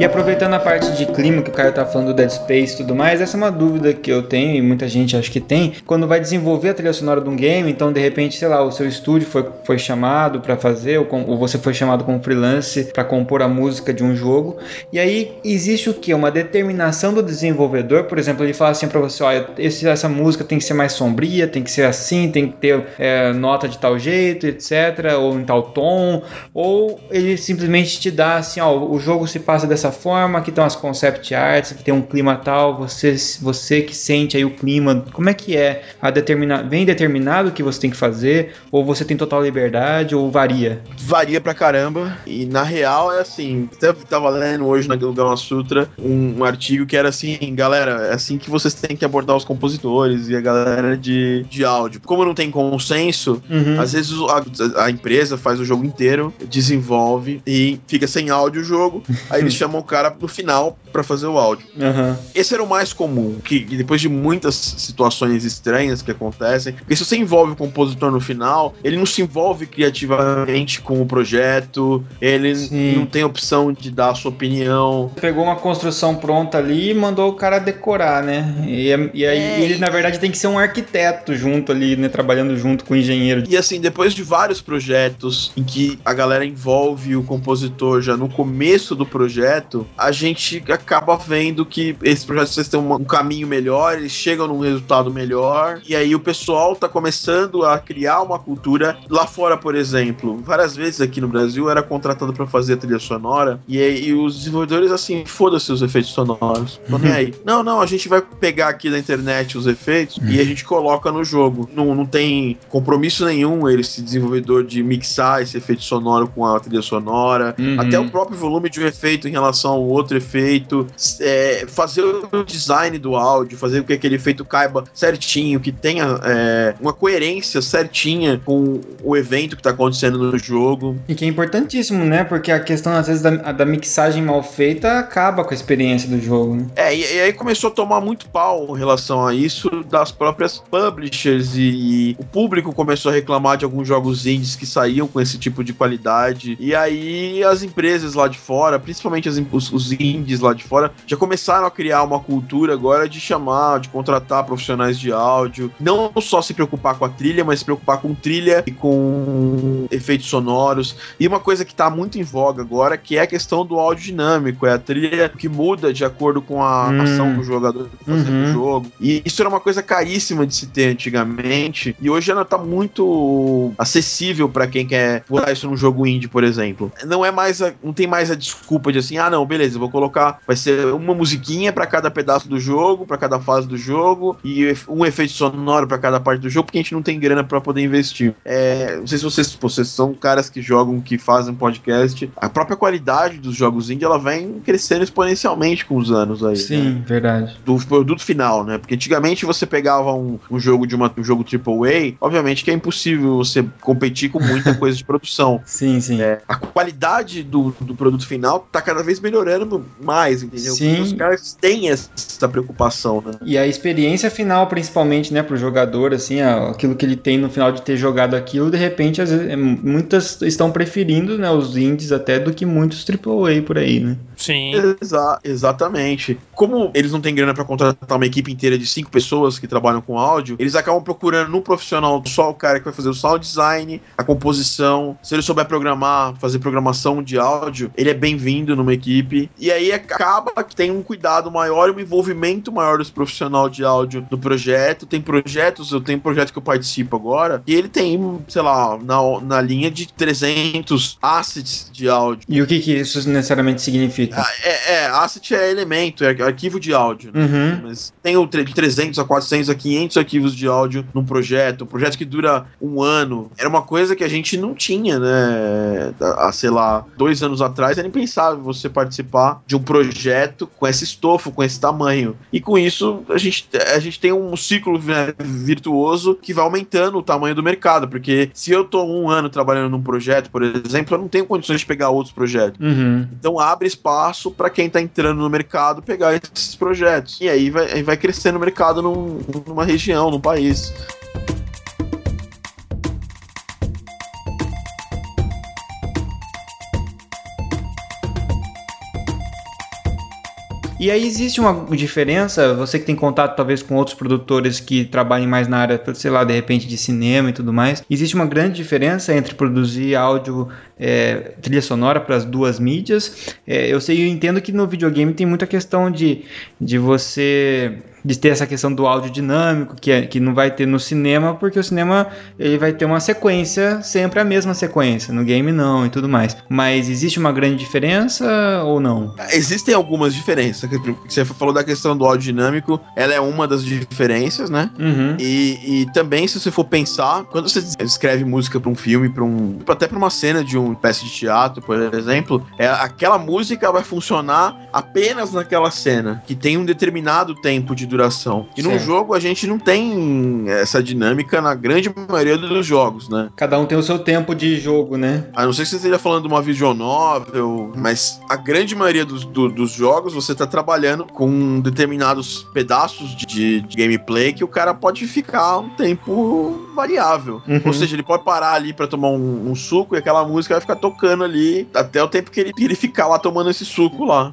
E aproveitando a parte de clima que o Caio tá falando do Dead Space e tudo mais, essa é uma dúvida que eu tenho e muita gente acho que tem. Quando vai desenvolver a trilha sonora de um game, então de repente, sei lá, o seu estúdio foi, foi chamado para fazer, ou, com- ou você foi chamado como freelance para compor a música de um jogo. E aí existe o que? Uma determinação do desenvolvedor, por exemplo, ele fala assim para você: olha, esse- essa música tem que ser mais sombria, tem que ser assim, tem que ter é, nota de tal jeito, etc., ou em tal tom, ou ele simplesmente te dá assim: ó, o jogo se passa dessa forma, aqui estão as concept arts, aqui tem um clima tal, você, você que sente aí o clima, como é que é? A determina, vem determinado o que você tem que fazer, ou você tem total liberdade, ou varia? Varia pra caramba. E na real é assim. Até tava lendo hoje na Gama Sutra um, um artigo que era assim, galera, é assim que vocês têm que abordar os compositores e a galera de, de áudio. Como não tem consenso, Uhum. Às vezes a, a empresa faz o jogo inteiro, desenvolve e fica sem áudio o jogo. Aí eles chamam o cara no final pra fazer o áudio. Aham. Esse era o mais comum, que que depois de muitas situações estranhas que acontecem, porque se você envolve o compositor no final, ele não se envolve criativamente com o projeto, ele Sim. não tem opção de dar a sua opinião. Pegou uma construção pronta ali e mandou o cara decorar, né? E, e aí É, ele, na verdade, tem que ser um arquiteto junto ali, né? Trabalhando junto com o engenheiro. E assim, depois de vários projetos em que a galera envolve o compositor já no começo do projeto, a gente acaba vendo que esses projetos têm um caminho melhor, eles chegam num resultado melhor, e aí o pessoal tá começando a criar uma cultura. Lá fora, por exemplo, várias vezes aqui no Brasil eu era contratado pra fazer a trilha sonora, e aí os desenvolvedores assim, foda-se os efeitos sonoros. Tô nem aí. Não, não, a gente vai pegar aqui da internet os efeitos e a gente coloca no jogo. Não, não tem compromisso nenhum esse desenvolvedor, de mixar esse efeito sonoro com a trilha sonora. Uhum. Até o próprio volume de um efeito em relação ao outro efeito. é, fazer o design do áudio, fazer com que aquele efeito caiba certinho, que tenha é, uma coerência certinha com o evento que tá acontecendo no jogo. E que é importantíssimo, né? Porque a questão, às vezes, da, da mixagem mal feita acaba com a experiência do jogo, né? É, e, e aí começou a tomar muito pau em relação a isso das próprias publishers e, o público começou a reclamar de alguns jogos indies que saíam com esse tipo de qualidade. E aí as empresas lá de fora, principalmente as, im- os, os indies lá de fora, já começaram a criar uma cultura agora de chamar, de contratar profissionais de áudio, não só se preocupar com a trilha, mas se preocupar com trilha e com efeitos sonoros. E uma coisa que tá muito em voga agora, que é a questão do áudio dinâmico, é a trilha que muda de acordo com a Hum. ação que o jogador tá fazendo Uhum. no jogo. E isso era uma coisa caríssima de se ter antigamente, e hoje ela tá muito acessível pra quem quer botar isso num jogo indie, por exemplo. Não é mais a- não tem mais a desculpa de assim, ah, não, beleza, eu vou colocar, vai ser uma musiquinha pra cada pedaço do jogo, pra cada fase do jogo e um efeito sonoro pra cada parte do jogo, porque a gente não tem grana pra poder investir. É, não sei se vocês, pô, vocês são caras que jogam, que fazem podcast, a própria qualidade dos jogos indie, ela vem crescendo exponencialmente com os anos aí. né? Sim, verdade. do produto final, né? Porque antigamente você pegava um, um jogo de uma, um jogo AAA, obviamente que é impossível você competir com muita coisa de produção. Sim, sim. É, a qualidade do, do produto final tá cada vez vez melhorando mais, entendeu? Sim. Porque os caras têm essa preocupação, né? E a experiência final, principalmente, né, pro jogador, assim, aquilo que ele tem no final de ter jogado aquilo, de repente, às vezes, é, muitas estão preferindo, né, os indies até do que muitos AAA por aí, né? Sim. Exa exatamente. Como eles não têm grana pra contratar uma equipe inteira de cinco pessoas que trabalham com áudio, eles acabam procurando no profissional só o cara que vai fazer o sound design, a composição. Se ele souber programar, fazer programação de áudio, ele é bem-vindo numa equipe. E aí acaba que tem um cuidado maior um envolvimento maior dos profissionais de áudio no projeto. Tem projetos, eu tenho um projeto que eu participo agora, e ele tem, sei lá, na, na linha de 300 assets de áudio. E o que, que isso necessariamente significa? Ah, É, é, asset é elemento, é arquivo de áudio. né? Uhum. Mas tem o de 300 a 400 a 500 arquivos de áudio num projeto, um projeto que dura um ano. Era uma coisa que a gente não tinha, né? Há, sei lá, dois anos atrás era impensável você participar de um projeto com esse estofo, com esse tamanho. E com isso, a gente, a gente tem um ciclo né, virtuoso que vai aumentando o tamanho do mercado. Porque se eu tô um ano trabalhando num projeto, por exemplo, eu não tenho condições de pegar outros projetos. Uhum. Então abre espaço para quem tá entrando no mercado pegar esses projetos. E aí vai, aí vai crescendo o mercado num- numa região, num país. E aí existe uma diferença, você que tem contato talvez com outros produtores que trabalhem mais na área, sei lá, de repente de cinema e tudo mais, existe uma grande diferença entre produzir áudio, é, trilha sonora para as duas mídias. É, eu sei, eu entendo que no videogame tem muita questão de, de você de ter essa questão do áudio dinâmico que, é, que não vai ter no cinema, porque o cinema ele vai ter uma sequência, sempre a mesma sequência, no game não e tudo mais. Mas existe uma grande diferença ou não? Existem algumas diferenças. Você falou da questão do áudio dinâmico, ela é uma das diferenças, né? Uhum. E, e também, se você for pensar, quando você escreve música para um filme, para um, até para uma cena de uma peça de teatro, por exemplo, é, aquela música vai funcionar apenas naquela cena, que tem um determinado tempo de duração. E num Certo. jogo a gente não tem essa dinâmica na grande maioria dos jogos, né? Cada um tem o seu tempo de jogo, né? A não ser que você esteja falando de uma visual novel, mas a grande maioria dos, do- dos jogos você tá trabalhando com determinados pedaços de, de gameplay que o cara pode ficar um tempo variável. Uhum. Ou seja, ele pode parar ali pra tomar um, um suco e aquela música vai ficar tocando ali até o tempo que ele, que ele ficar lá tomando esse suco lá.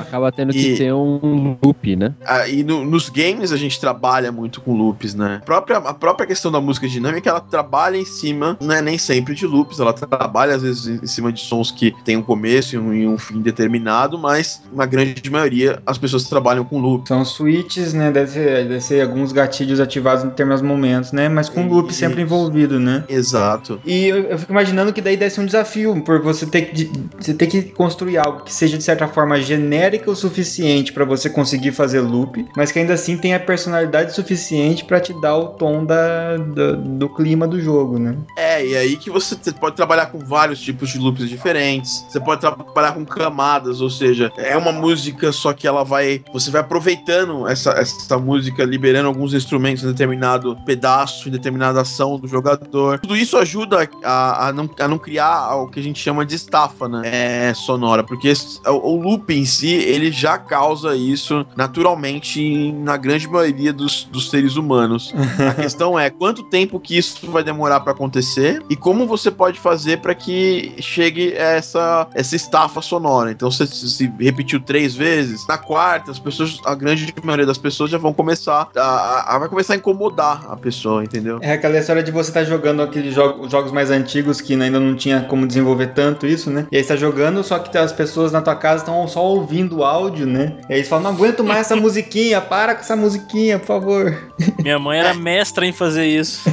Acaba tendo que E- ter um loop, né? Ah, e no- nos games a gente trabalha muito com loops, né? A própria, a própria questão da música dinâmica, ela trabalha em cima, não é nem sempre de loops, ela trabalha às vezes em cima de sons que tem um começo e um, e um fim determinado, mas na grande maioria as pessoas trabalham com loop. São switches, né? Deve ser, deve ser alguns gatilhos ativados em determinados momentos, né? Mas com loop Isso. sempre envolvido, né? Exato. E eu, eu fico imaginando que daí deve ser um desafio, por você ter que, você ter que construir algo que seja de certa forma genérica o suficiente pra você conseguir fazer loop, mas que ainda assim tenha personalidade suficiente pra te dar o tom da, da- do clima do jogo, né? É, e aí que você te- pode trabalhar com vários tipos de loops diferentes. Você pode trabalhar com camadas, ou seja, é uma música, só que ela vai. Você vai aproveitando essa, essa música, liberando alguns instrumentos em determinado pedaço, em determinada ação do jogador. Tudo isso ajuda a, a não, a não criar o que a gente chama de estafa, né? É, sonora, porque esse- o, o loop em si, ele já causa isso naturalmente na grande maioria dos, dos seres humanos. A questão é quanto tempo que isso vai demorar pra acontecer e como você pode fazer pra que chegue essa essa estafa sonora. Então você se repetiu três vezes, na quarta as pessoas, a grande maioria das pessoas já vão começar a, a- a- vai começar a incomodar a pessoa, entendeu? É aquela história de você estar jogando aqueles jogos, jogos mais antigos que ainda não tinha como desenvolver tanto isso, né? E aí você tá jogando, só que as pessoas na tua casa estão só ouvindo o áudio, né? E aí eles falam, não aguento mais essa musiquinha, para com essa musiquinha, por favor. Minha mãe era mestra em fazer isso.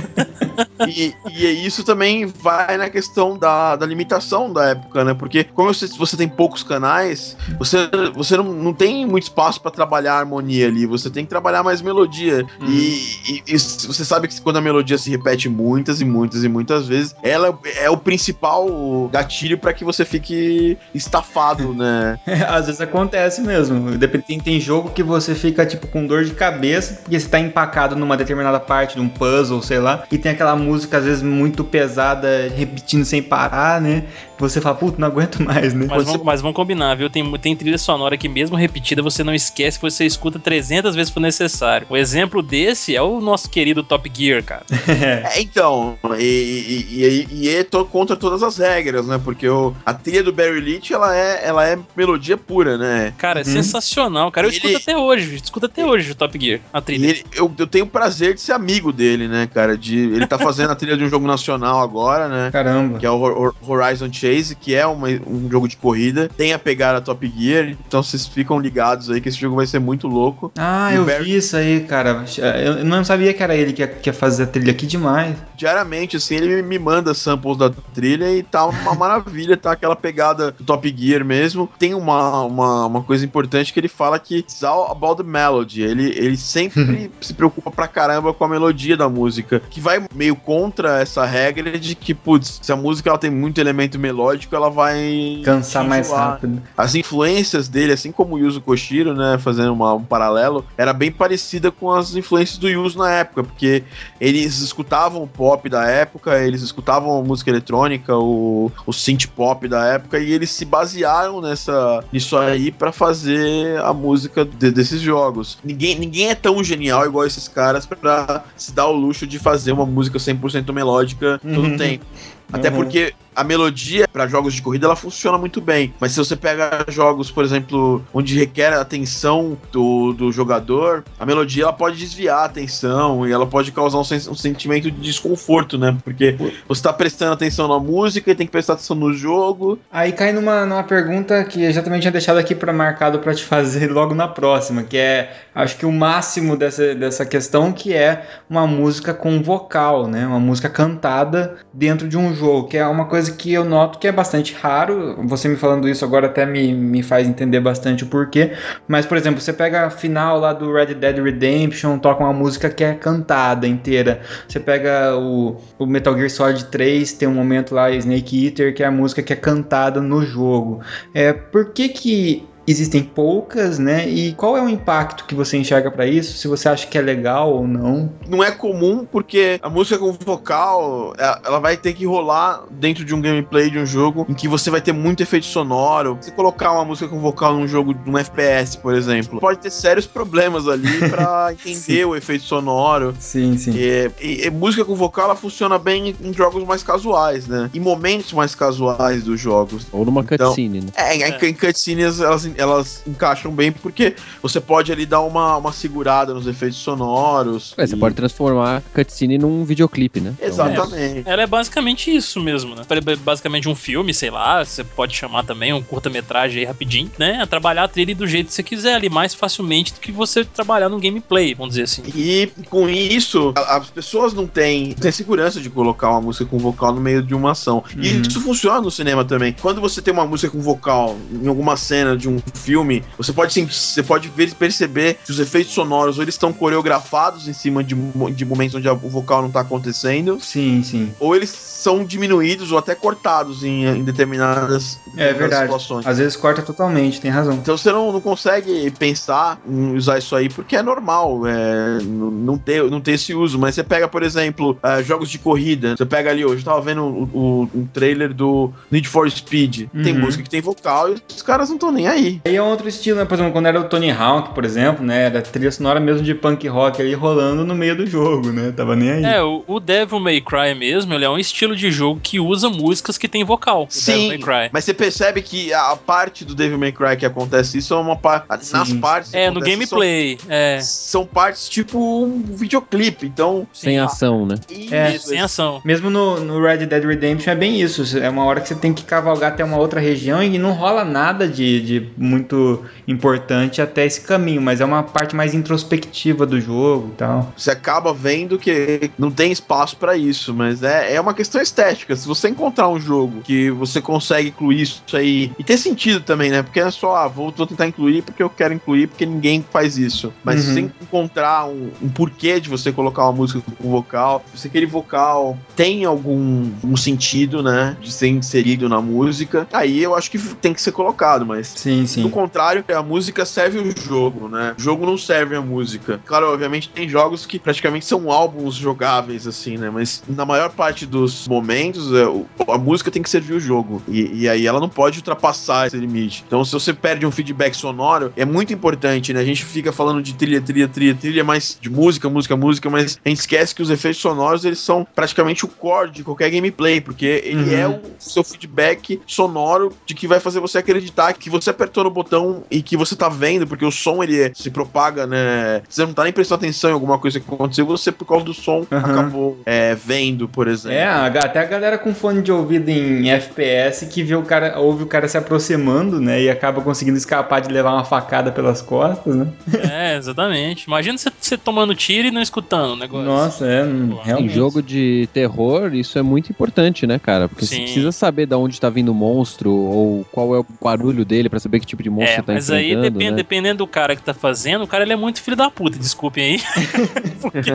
E, e isso também vai na questão da, da limitação da época, né? Porque como você, você tem poucos canais, você, você não, não tem muito espaço pra trabalhar a harmonia ali, você tem que trabalhar mais melodia. E, e- e você sabe que quando a melodia se repete muitas e muitas e muitas vezes, ela é o principal gatilho pra que você fique estafado, né? Às vezes acontece mesmo. Tem, tem jogo que você fica, tipo, com dor de cabeça, porque você tá empacado numa determinada parte de um puzzle, sei lá, e tem aquela música, às vezes, muito pesada, repetindo sem parar, né? Você fala, puta, não aguento mais, né? Mas, Você- vamos, mas vamos combinar, viu? Tem, tem trilha sonora que, mesmo repetida, você não esquece que você escuta 300 vezes se for necessário. O exemplo desse é o nosso querido Top Gear, cara. É, então, e, e, e, e é to- contra todas as regras, né? Porque o, a trilha do Barry Leach, ela é, ela é melodia pura, né? Cara, é Uhum. sensacional, cara. Eu Ele- escuto até hoje, escuto até hoje o Top Gear, a trilha. ele- eu, eu tenho o prazer de ser amigo dele, né, cara? De, ele tá fazendo a trilha de um jogo nacional agora, né? Caramba. Que é o Hor- Horizon Chase, que é uma- um jogo de corrida. Tem a pegada Top Gear, então vocês ficam ligados aí que esse jogo vai ser muito louco. Ah, E eu Barry- vi isso aí, cara. Eu não sabia que era ele que ia, que ia fazer a trilha aqui demais. Diariamente, assim, ele me manda samples da trilha e tá uma maravilha, tá aquela pegada do Top Gear mesmo. Tem uma, uma, uma coisa importante que ele fala que it's all about the melody. Ele, ele sempre se preocupa pra caramba com a melodia da música, que vai meio contra essa regra de que, putz, se a música ela tem muito elemento melódico, ela vai Cansar mais rápido. As influências dele, assim como o Yuzo Koshiro, né, fazendo uma- um paralelo, era bem parecida com as influências do Yuzo na época, porque eles escutavam o pop da época, eles escutavam a música eletrônica, o, o synth pop da época, e eles se basearam nessa, nisso aí pra fazer a música de- desses jogos. Ninguém, ninguém é tão genial igual esses caras pra se dar o luxo de fazer uma música 100% melódica todo Uhum. o tempo. Até Uhum. porque a melodia para jogos de corrida ela funciona muito bem. Mas se você pega jogos, por exemplo, onde requer a atenção do, do jogador, a melodia ela pode desviar a atenção e ela pode causar um, sen- um sentimento de desconforto, né? Porque você tá prestando atenção na música e tem que prestar atenção no jogo. Aí cai numa, numa pergunta que eu já também tinha deixado aqui para marcado para te fazer logo na próxima, que é acho que o máximo dessa, dessa questão que é uma música com vocal, né? Uma música cantada dentro de um jogo, que é uma coisa que eu noto que é bastante raro. Você me falando isso agora até me, me faz entender bastante o porquê. Mas, por exemplo, você pega a final lá do Red Dead Redemption, toca uma música que é cantada inteira. Você pega o, o Metal Gear Solid 3, tem um momento lá, Snake Eater, que é a música que é cantada no jogo. É, por que que existem poucas, né? E qual é o impacto que você enxerga para isso? Se você acha que é legal ou não? Não é comum porque a música com vocal é- ela vai ter que rolar dentro de um gameplay de um jogo em que você vai ter muito efeito sonoro. Se colocar uma música com vocal num jogo, num FPS, por exemplo, pode ter sérios problemas ali pra entender o efeito sonoro. Sim, sim. E, e- e música com vocal ela funciona bem em jogos mais casuais, né? Em momentos mais casuais dos jogos. Ou numa Então- cutscene, né? É, em, em cutscenes elas, elas encaixam bem porque você pode ali dar uma, uma segurada nos efeitos sonoros. É, você E- pode transformar a cutscene num videoclipe, né? Então, Exatamente. Ela é basicamente isso mesmo, né? É basicamente um filme, sei lá, você pode chamar também um curta-metragem aí rapidinho, né? Trabalhar a trilha do jeito que você quiser ali, mais facilmente do que você trabalhar no gameplay, vamos dizer assim. E com isso, a- as pessoas não têm, têm segurança de colocar uma música com vocal no meio de uma ação. E Uhum. isso funciona no cinema também. Quando você tem uma música com vocal em alguma cena de um filme, você pode, sim, você pode ver, perceber que os efeitos sonoros ou eles estão coreografados em cima de, de momentos onde o vocal não tá acontecendo, Sim, sim. ou eles são diminuídos ou até cortados em, em determinadas, É determinadas verdade. situações. Às vezes corta totalmente, tem razão. Então você não, não consegue pensar em usar isso aí porque é normal, é, não, ter, não ter esse uso. Mas você pega, por exemplo, eh, jogos de corrida. Você pega ali hoje, eu tava vendo o, o- um trailer do Need for Speed. Tem Uhum. música que tem vocal e os caras não estão nem aí. Aí é outro estilo, né? Por exemplo, quando era o Tony Hawk, por exemplo, né? Era trilha sonora mesmo de punk rock ali rolando no meio do jogo, né? Tava nem aí. É, o, o Devil May Cry mesmo, ele é um estilo de jogo que usa músicas que tem vocal. Sim, May Cry. mas você percebe que a parte do Devil May Cry que acontece isso é uma parte. Nas partes. que É, no gameplay. É, São, são partes tipo um videoclipe. Então. Sem ação, né? É, isso, sem ação. Mesmo no, no Red Dead Redemption é bem isso. É uma hora que você tem que cavalgar até uma outra região e não rola nada de, de muito importante até esse caminho, mas é uma parte mais introspectiva do jogo e tal. Você acaba vendo que não tem espaço pra isso, mas é, é uma questão estética. Se você encontrar um jogo que você consegue incluir isso aí e ter sentido também, né? Porque não é só, ah, vou, vou tentar incluir porque eu quero incluir, porque ninguém faz isso. Mas se Uhum. você encontrar um, um porquê de você colocar uma música com vocal, se aquele vocal tem algum um sentido, né? De ser inserido na música, aí eu acho que tem que ser colocado, mas Sim, sim. Do contrário, a música serve o jogo, né? O jogo não serve a música. Claro, obviamente tem jogos que praticamente são álbuns jogáveis, assim, né? Mas na maior parte dos momentos, é, a música tem que servir o jogo. E, e aí ela não pode ultrapassar esse limite. Então, se você perde um feedback sonoro, é muito importante, né? A gente fica falando de trilha, trilha, trilha, trilha, mas de música, música, música, mas a gente esquece que os efeitos sonoros, eles são praticamente o core de qualquer gameplay, porque ele Uhum. é o seu feedback sonoro de que vai fazer você acreditar que você apertou no botão e que você tá vendo, porque o som ele é- se propaga, né? Você não tá nem prestando atenção em alguma coisa que aconteceu, você, por causa do som, Uhum. acabou é, vendo, por exemplo. É, a- até a galera com fone de ouvido em FPS que vê o cara, ouve o cara se aproximando, né? E acaba conseguindo escapar de levar uma facada pelas costas, né? É, exatamente. Imagina você, você tomando tiro e não escutando o negócio. Nossa, é, hum, Pô, Em realmente. jogo de terror, isso é muito importante, né, cara? Porque você Sim. precisa saber de onde tá vindo o monstro ou qual é o barulho dele pra saber que tipo de monstro É, você tá mas aí depende, né? dependendo do cara que tá fazendo, o cara ele é muito filho da puta, desculpem aí. porque,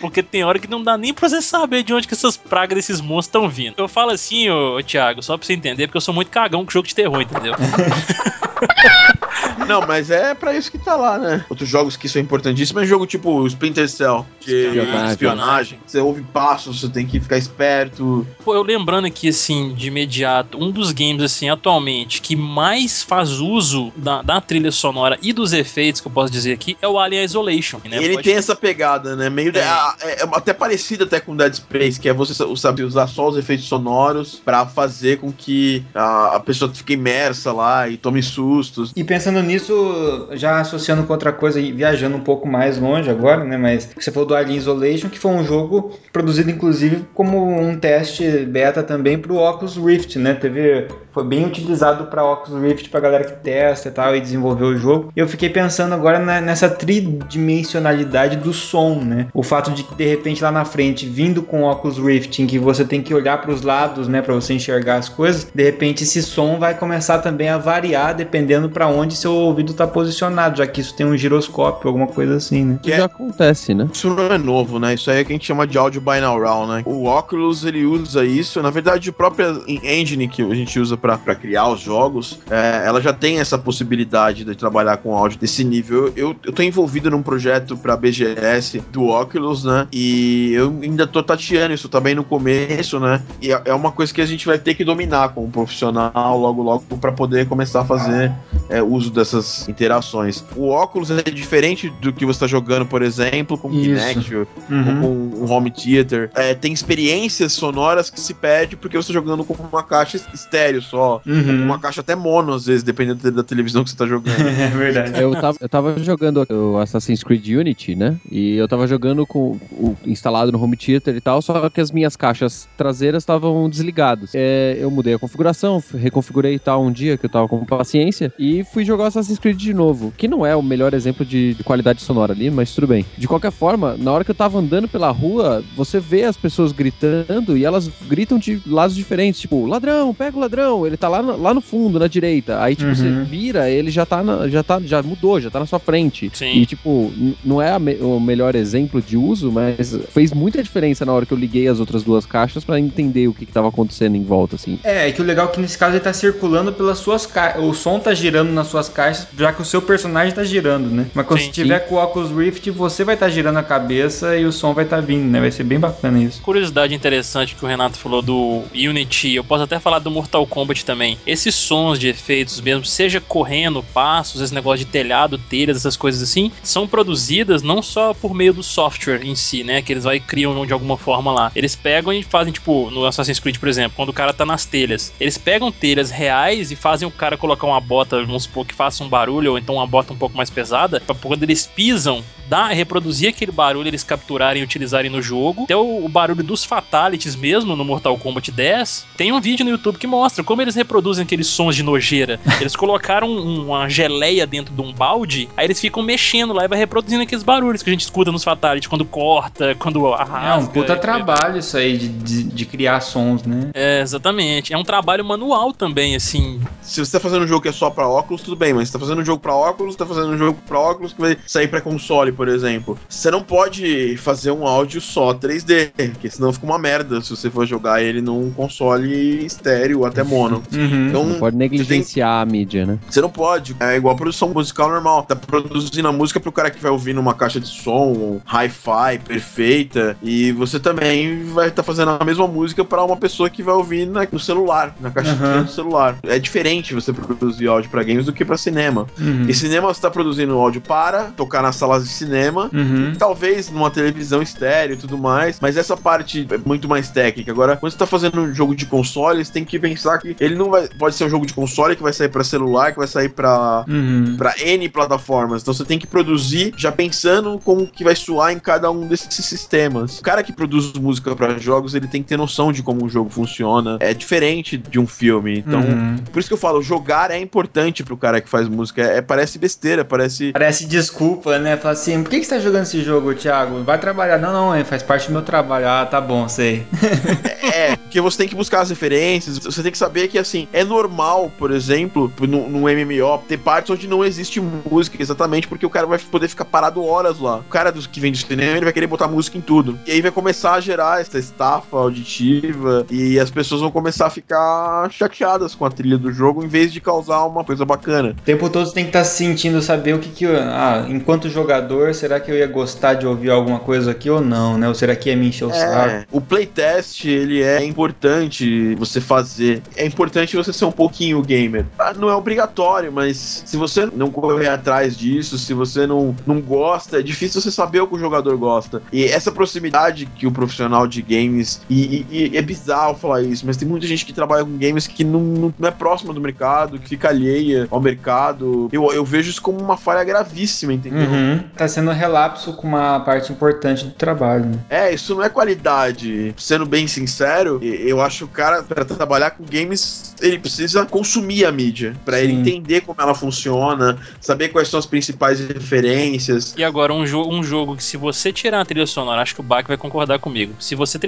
porque tem hora que não dá nem pra você saber de onde que essas pragas desses monstros estão vindo. Eu falo assim, ô, ô Thiago, só pra você entender, porque eu sou muito cagão com jogo de terror, entendeu? Não, mas é pra isso que tá lá, né? Outros jogos que são importantíssimos é jogo tipo Splinter Cell, de Espionagem. espionagem. Você ouve passos, você tem que ficar esperto. Pô, eu lembrando aqui, assim, de imediato, um dos games, assim, atualmente, que mais faz uso da, da trilha sonora e dos efeitos, que eu posso dizer aqui, é o Alien Isolation. Né? E ele Pode- tem essa pegada, né? Meio. Tem. ah, É, é até parecido até com Dead Space, que é você sa- sabe, usar só os efeitos sonoros pra fazer com que a, a pessoa fique imersa lá e tome sustos. E pensando nisso, já associando com outra coisa e viajando um pouco mais longe agora, né? Mas você falou do Alien Isolation, que foi um jogo produzido inclusive como um teste beta também pro Oculus Rift, né? Teve foi bem utilizado para Oculus Rift pra galera que testa e tal e desenvolveu o jogo. Eu fiquei pensando agora na- nessa tridimensionalidade do som, né? O fato de que de repente lá na frente, vindo com o Oculus Rift, em que você tem que olhar para os lados, né, para você enxergar as coisas, de repente esse som vai começar também a variar dependendo para onde seu ouvido está posicionado, já que isso tem um giroscópio, alguma coisa assim, né? Isso já acontece, né? Isso não é novo, né? Isso aí é o que a gente chama de áudio binaural, né? O Oculus, ele usa isso. Na verdade, a própria engine que a gente usa pra criar os jogos, é, ela já tem essa possibilidade de trabalhar com áudio desse nível. Eu, eu, tô envolvido num projeto pra BGS do Oculus, né? E eu ainda tô tateando isso, bem no começo, né? E é é uma coisa que a gente vai ter que dominar como profissional logo, logo, pra poder começar a fazer é, uso dessas interações. O óculos é diferente do que você tá jogando, por exemplo, com o Isso. Kinect Uhum. com um home theater. É, tem experiências sonoras que se perde porque você tá jogando com uma caixa estéreo só. Uhum. Uma caixa até mono, às vezes, dependendo da- televisão que você tá jogando. é verdade. Eu tava, eu tava jogando o Assassin's Creed Unity, né? E eu tava jogando com o instalado no home theater e tal, só que as minhas caixas traseiras estavam desligadas. É, eu mudei a configuração, reconfigurei e tal um dia que eu tava com paciência e fui jogar o Assassin's Creed de novo, que não é o melhor exemplo de, de qualidade sonora ali, mas tudo bem. De qualquer forma, na hora que eu tava andando pela rua, você vê as pessoas gritando e elas gritam de lados diferentes, tipo, ladrão, pega o ladrão, ele tá lá no, lá no fundo, na direita. Aí, tipo, Uhum. você vira, ele já tá, na- já tá, já mudou, já tá na sua frente. Sim. E, tipo, não é a me- o melhor exemplo de uso, mas fez muita diferença na hora que eu liguei as outras duas caixas pra entender o que, que tava acontecendo em volta, assim. É, é que o legal é que nesse caso ele tá circulando pelas suas caixas. O som tá girando nas suas caixas, já que o seu personagem tá girando, né? Mas quando Sim. você tiver com o Oculus Rift, você vai estar tá girando a cabeça e o som vai estar tá vindo, né? Vai ser bem bacana isso. Curiosidade interessante que o Renato falou do Unity, eu posso até falar do Mortal Kombat também. Esses sons de efeitos mesmo, seja correndo, passos, esse negócio de telhado, telhas, essas coisas assim, são produzidas não só por meio do software em si, né? Que eles vai criam de alguma forma lá. Eles pegam e fazem, tipo, no Assassin's Creed, por exemplo, quando o cara tá nas telhas. Eles pegam telhas reais e fazem o cara colocar uma bota, vamos supor, que faça um barulho, ou então uma bota um pouco mais pesada, pra quando eles pisam, dar, reproduzir aquele barulho, eles capturarem e utilizarem no jogo. Até o, o barulho dos fatalities mesmo no Mortal Kombat 10. Tem um vídeo no YouTube que mostra como eles reproduzem aqueles sons de nojeira. Eles colocaram um- uma geleia dentro de um balde, aí eles ficam mexendo lá e vai reproduzindo aqueles barulhos que a gente escuta nos fatalities, quando corta, quando É arrasa. um puta trabalho isso aí de, de, de criar sons, né? É, exatamente. É um trabalho manual também, assim. Se você tá fazendo um jogo que é só pra óculos, tudo bem, mas se tá fazendo um jogo pra óculos, tá fazendo um jogo pra óculos que vai sair pra console, por exemplo. Você não pode fazer um áudio só 3D, porque senão fica uma merda se você for jogar ele num console estéreo, até mono. Uhum. Então, Não pode negligenciar a mídia, né? você não pode. É igual a produção musical normal. Tá produzindo a música pro cara que vai ouvir numa caixa de som, hi-fi, perfeita. E você também vai estar fazendo a mesma música para uma pessoa que vai ouvir na- no celular, na caixa som do celular. É diferente você produzir áudio pra games do que pra cinema. Uhum. E cinema você tá produzindo áudio para tocar nas salas de cinema. Uhum. Talvez numa televisão estéreo e tudo mais, mas essa parte é muito mais técnica. Agora, quando você tá fazendo um jogo de console, você tem que pensar que ele não vai. Pode ser um jogo de console que vai sair pra celular, que vai sair pra Uhum. para N plataformas. Então você tem que produzir já pensando como que vai soar em cada um desses sistemas. O cara que produz música para jogos, ele tem que ter noção de como um jogo funciona. É diferente de um filme. Então, Uhum. por isso que eu falo, jogar é importante pro cara que faz música. É, parece besteira, parece Parece desculpa, né? Fala assim, por que, que você tá jogando esse jogo, Thiago? Vai trabalhar. Não, não, é, faz parte do meu trabalho. Ah, tá bom, sei. É, porque você tem que buscar as referências, você tem que saber que, assim, é normal, por exemplo, no, no MMO, ter partes onde não existe música, exatamente porque o cara vai poder ficar parado horas lá. O cara dos, que vem do cinema, ele vai querer botar música em tudo. E aí vai começar a gerar essa estafa auditiva, e as pessoas vão começar a ficar chateadas com a trilha do jogo, em vez de causar uma coisa bacana. O tempo todo você tem que estar sentindo, saber o que que... Ah, enquanto jogador, será que eu ia gostar de ouvir alguma coisa aqui ou não, né? Ou será que ia me encher o saco? É, o playtest, ele é importante você fazer. É importante você ser um pouquinho gamer. Ah, Não é obrigatório, mas se você não correr atrás disso, se você não, não gosta, é difícil você saber o que o jogador gosta. E essa proximidade que o profissional de games. E, e- e é bizarro falar isso, mas tem muita gente que trabalha com games que não, não, não é próxima do mercado, que fica alheia ao mercado. Eu, eu vejo isso como uma falha gravíssima, entendeu? Uhum. Tá sendo um relapso com uma parte importante do trabalho. né? É, isso não é qualidade. Sendo bem sincero, eu acho que o cara, pra trabalhar com games, ele precisa consumir a mídia. Pra ele entender como ela funciona, saber quais são as principais referências. E agora, um, jo um jogo que se você tirar a trilha sonora, acho que o Bach vai concordar comigo. Se você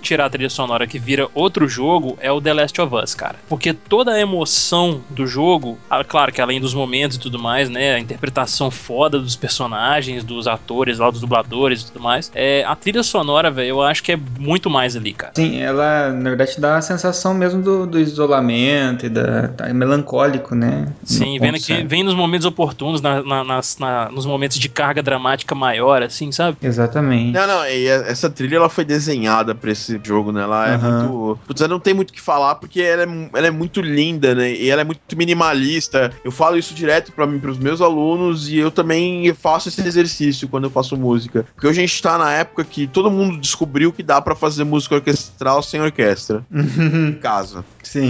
tirar a trilha sonora que vira outro jogo, é o The Last of Us, cara. Porque toda a emoção do jogo, claro que além dos momentos e tudo mais, né, a interpretação foda dos personagens, dos atores lá, dos dubladores e tudo mais, é, a trilha sonora, velho, eu acho que é muito mais ali, cara. Sim, ela, na verdade, dá a sensação mesmo do, do isolamento e da, tá, é melancólico, né? Sim, vendo que certo. vem nos momentos oportunos, na- na- nas- na- nos momentos de carga dramática maior, assim, sabe? Exatamente. Não, não, e a- essa trilha ela foi desenhada pra esse jogo, né? Ela é Aham. muito. Putz, não tem muito o que falar porque ela é, ela é muito linda, né? E ela é muito minimalista. Eu falo isso direto para mim, pros meus alunos, e eu também faço esse exercício quando eu faço música. Porque hoje a gente tá na época que todo mundo descobriu que dá pra fazer música orquestral sem orquestra. em casa. Sim.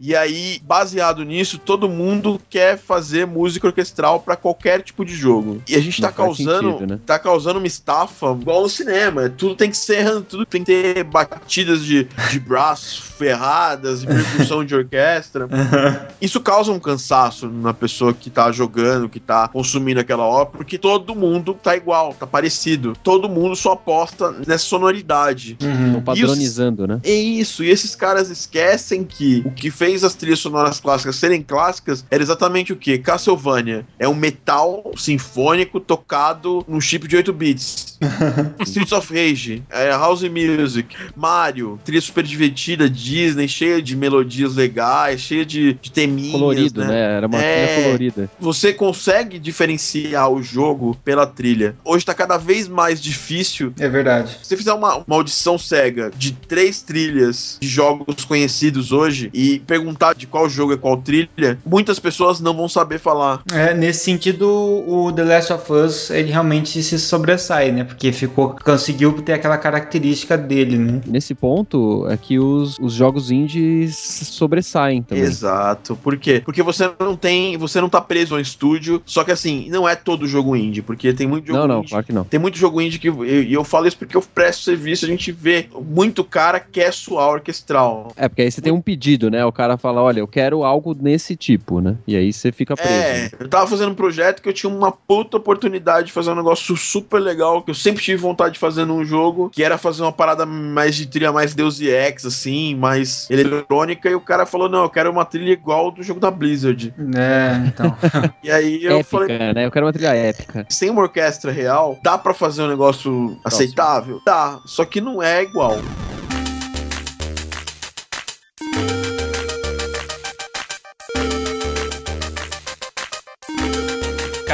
E aí, baseado nisso, todo mundo quer fazer música orquestral pra qualquer tipo de jogo. E a gente Não tá causando, sentido, né? tá causando uma estafa igual no cinema. Tudo tem que ser, tudo tem que ter batidas de, de braço ferradas e percussão de orquestra. Isso causa um cansaço na pessoa que tá jogando, que tá consumindo aquela obra, porque todo mundo tá igual, tá parecido. Todo mundo só aposta nessa sonoridade. Uhum. Estão padronizando, né? É isso, e esses caras esquecem que o que fez as trilhas sonoras clássicas serem clássicas era exatamente o que? Castlevania. É um metal sinfônico tocado num chip de 8 bits. Streets of Rage, é, House Music, Mario, trilha super divertida, Disney, cheia de melodias legais, cheia de, de teminhas, Colorido, né? Era uma É. trilha colorida. Você consegue diferenciar o jogo pela trilha. Hoje tá cada vez mais difícil É verdade. se você fizer uma, uma audição cega de três trilhas de jogos conhecidos hoje e perguntar de qual jogo é qual trilha, muitas pessoas não vão saber falar. É, nesse sentido, o The Last of Us, ele realmente se sobressai, né? Porque ficou, conseguiu ter aquela característica dele, né? Nesse ponto é que os, os jogos indies sobressaem também. Exato. Por quê? Porque você não tem. Você não tá preso a um estúdio. Só que assim, não é todo jogo indie. Porque tem muito jogo Não, não, indie. claro que não. Tem muito jogo indie que. E eu, falo isso porque eu presto serviço, a gente vê muito cara quer suar orquestral. É, porque aí você tem um pedido pedido, né? O cara fala, olha, eu quero algo nesse tipo, né? E aí você fica preso. É, eu tava fazendo um projeto que eu tinha uma puta oportunidade de fazer um negócio super legal, que eu sempre tive vontade de fazer num jogo, que era fazer uma parada mais de trilha mais Deus e Ex, assim, mais eletrônica, e o cara falou, não, eu quero uma trilha igual do jogo da Blizzard. É, então. E aí eu épica, falei, né? Eu quero uma trilha épica. sem uma orquestra real, dá pra fazer um negócio aceitável? Dá, só que não é igual.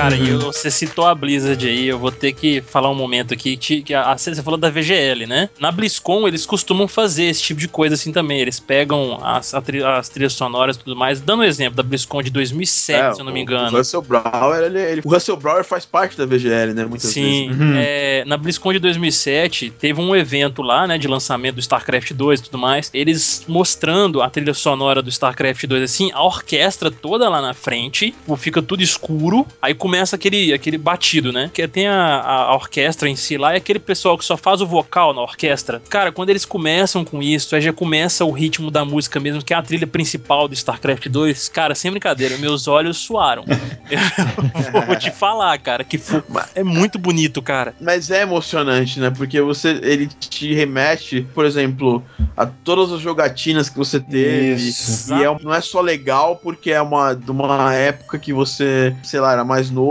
Cara, e você citou a Blizzard aí, eu vou ter que falar um momento aqui. Que, que a, você falou da VGL, né? Na BlizzCon, eles costumam fazer esse tipo de coisa assim também. Eles pegam as, as trilhas sonoras e tudo mais. Dando um exemplo da BlizzCon de 2007, É, se eu não me O engano. Russell Brower, ele, ele- o Russell Brower faz parte da VGL, né? Muitas Sim, vezes. Uhum. é, na BlizzCon de 2007 teve um evento lá, né, de lançamento do StarCraft 2 e tudo mais. Eles mostrando a trilha sonora do StarCraft 2 assim, a orquestra toda lá na frente, fica tudo escuro, aí começa aquele, aquele batido, né? Que tem a, a, a orquestra em si lá e aquele pessoal que só faz o vocal na orquestra. Cara, quando eles começam com isso, aí já começa o ritmo da música mesmo, que é a trilha principal do StarCraft 2. Cara, sem brincadeira, meus olhos suaram. Eu vou te falar, cara, que fo- é muito bonito, cara. Mas é emocionante, né? Porque você ele te remete, por exemplo, a todas as jogatinas que você teve. Isso. E é, não é só legal porque é uma, de uma época que você, sei lá, era mais novo.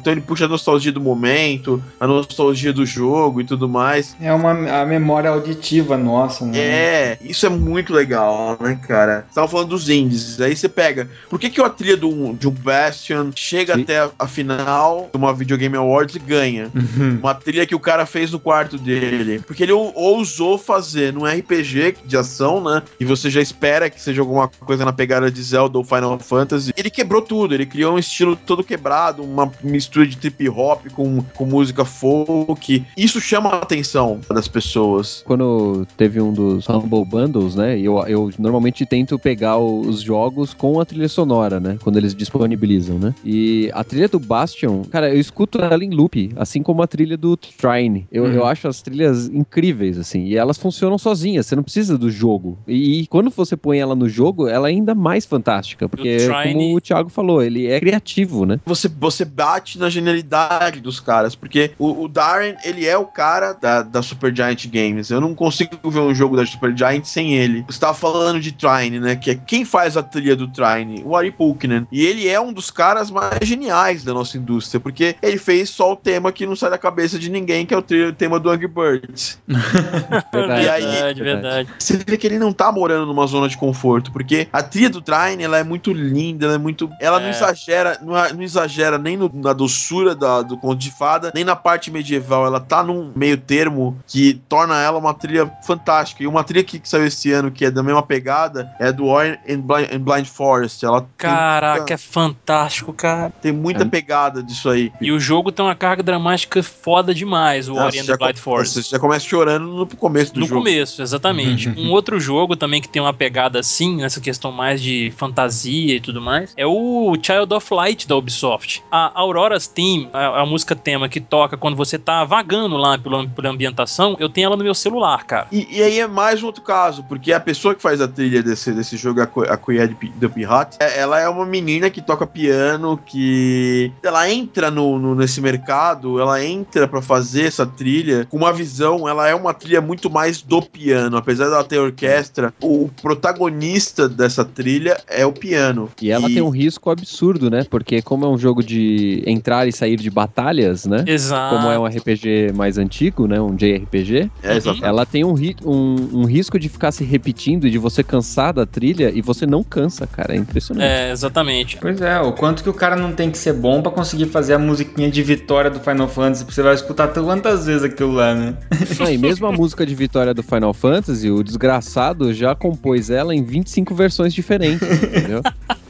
Então ele puxa a nostalgia do momento, a nostalgia do jogo e tudo mais. É uma a memória auditiva nossa, né? É, isso é muito legal, né, cara? Você tava falando dos indies, aí você pega. Por que, que a trilha do, de um Bastion chega Sim. até a, a final de uma Video Game Awards e ganha? Uhum. Uma trilha que o cara fez no quarto dele. Porque ele ou- ousou fazer num RPG de ação, né? E você já espera que seja alguma coisa na pegada de Zelda ou Final Fantasy. Ele quebrou tudo, ele criou um estilo todo quebrado, uma mistura de trip hop com, com música folk. Isso chama a atenção das pessoas. Quando teve um dos Humble Bundles, né? Eu, eu normalmente tento pegar os jogos com a trilha sonora, né? Quando eles disponibilizam, né? E a trilha do Bastion, cara, eu escuto ela em loop, assim como a trilha do Trine. Eu, Uhum. eu acho as trilhas incríveis, assim. E elas funcionam sozinhas, você não precisa do jogo. E, e quando você põe ela no jogo, ela é ainda mais fantástica. Porque, Trine- como o Thiago falou, ele é criativo, né? você, você bate na genialidade dos caras, porque o, o Darren, ele é o cara da, da Supergiant Games. Eu não consigo ver um jogo da Supergiant sem ele. Você tava falando de Trine, né? Que é quem faz a trilha do Trine? O Ari Pulkkinen. E ele é um dos caras mais geniais da nossa indústria, porque ele fez só o tema que não sai da cabeça de ninguém, que é o, trilha- o tema do Angry Birds. Verdade, E aí- verdade, verdade. Você vê que ele não tá morando numa zona de conforto, porque a trilha do Trine, ela é muito linda, ela é muito. Ela não É. exagera, não, não exagera nem no- na doçura da- do conto de fada, nem na parte medieval. Ela tá num meio termo que torna ela uma trilha fantástica. E uma trilha que, que saiu esse ano, que é da mesma pegada, é do Ori and Blind, and Blind Forest. Ela Caraca, muita- é fantástico, cara. tem muita É. pegada disso aí. E o jogo tem uma carga dramática foda demais, o Ah, Ori and Blind Forest. Você já começa chorando no começo do No jogo. começo, exatamente. um outro jogo também que tem uma pegada assim, nessa questão mais de fantasia e tudo mais, é o Child of Light da Ubisoft. A Aurora's Theme, a, a música tema que toca quando você tá vagando lá pela, pela ambientação, eu tenho ela no meu celular, cara. E, e aí é mais um outro caso, porque a pessoa que faz a trilha desse, desse jogo, a, a Coed do Pirate, é- ela é uma menina que toca piano, que ela entra no, no- nesse mercado, ela entra pra fazer essa trilha com uma visão, ela é uma trilha muito mais do piano, apesar dela ter orquestra, o protagonista dessa trilha é o piano. E ela tem um risco absurdo, né? Porque como é um jogo de entrar e sair de batalhas, né? Exato. Como é um RPG mais antigo, né? Um JRPG, É, exatamente. ela tem um, ri- um, um risco de ficar se repetindo e de você cansar da trilha e você não cansa, cara. É impressionante. É, exatamente. Pois é, o quanto que o cara não tem que ser bom pra conseguir fazer a musiquinha de vitória do Final Fantasy, você vai escutar quantas vezes aquilo lá, né? Ah, e mesmo a música de vitória do Final Fantasy, o desgraçado já compôs ela em 25 versões diferentes, entendeu?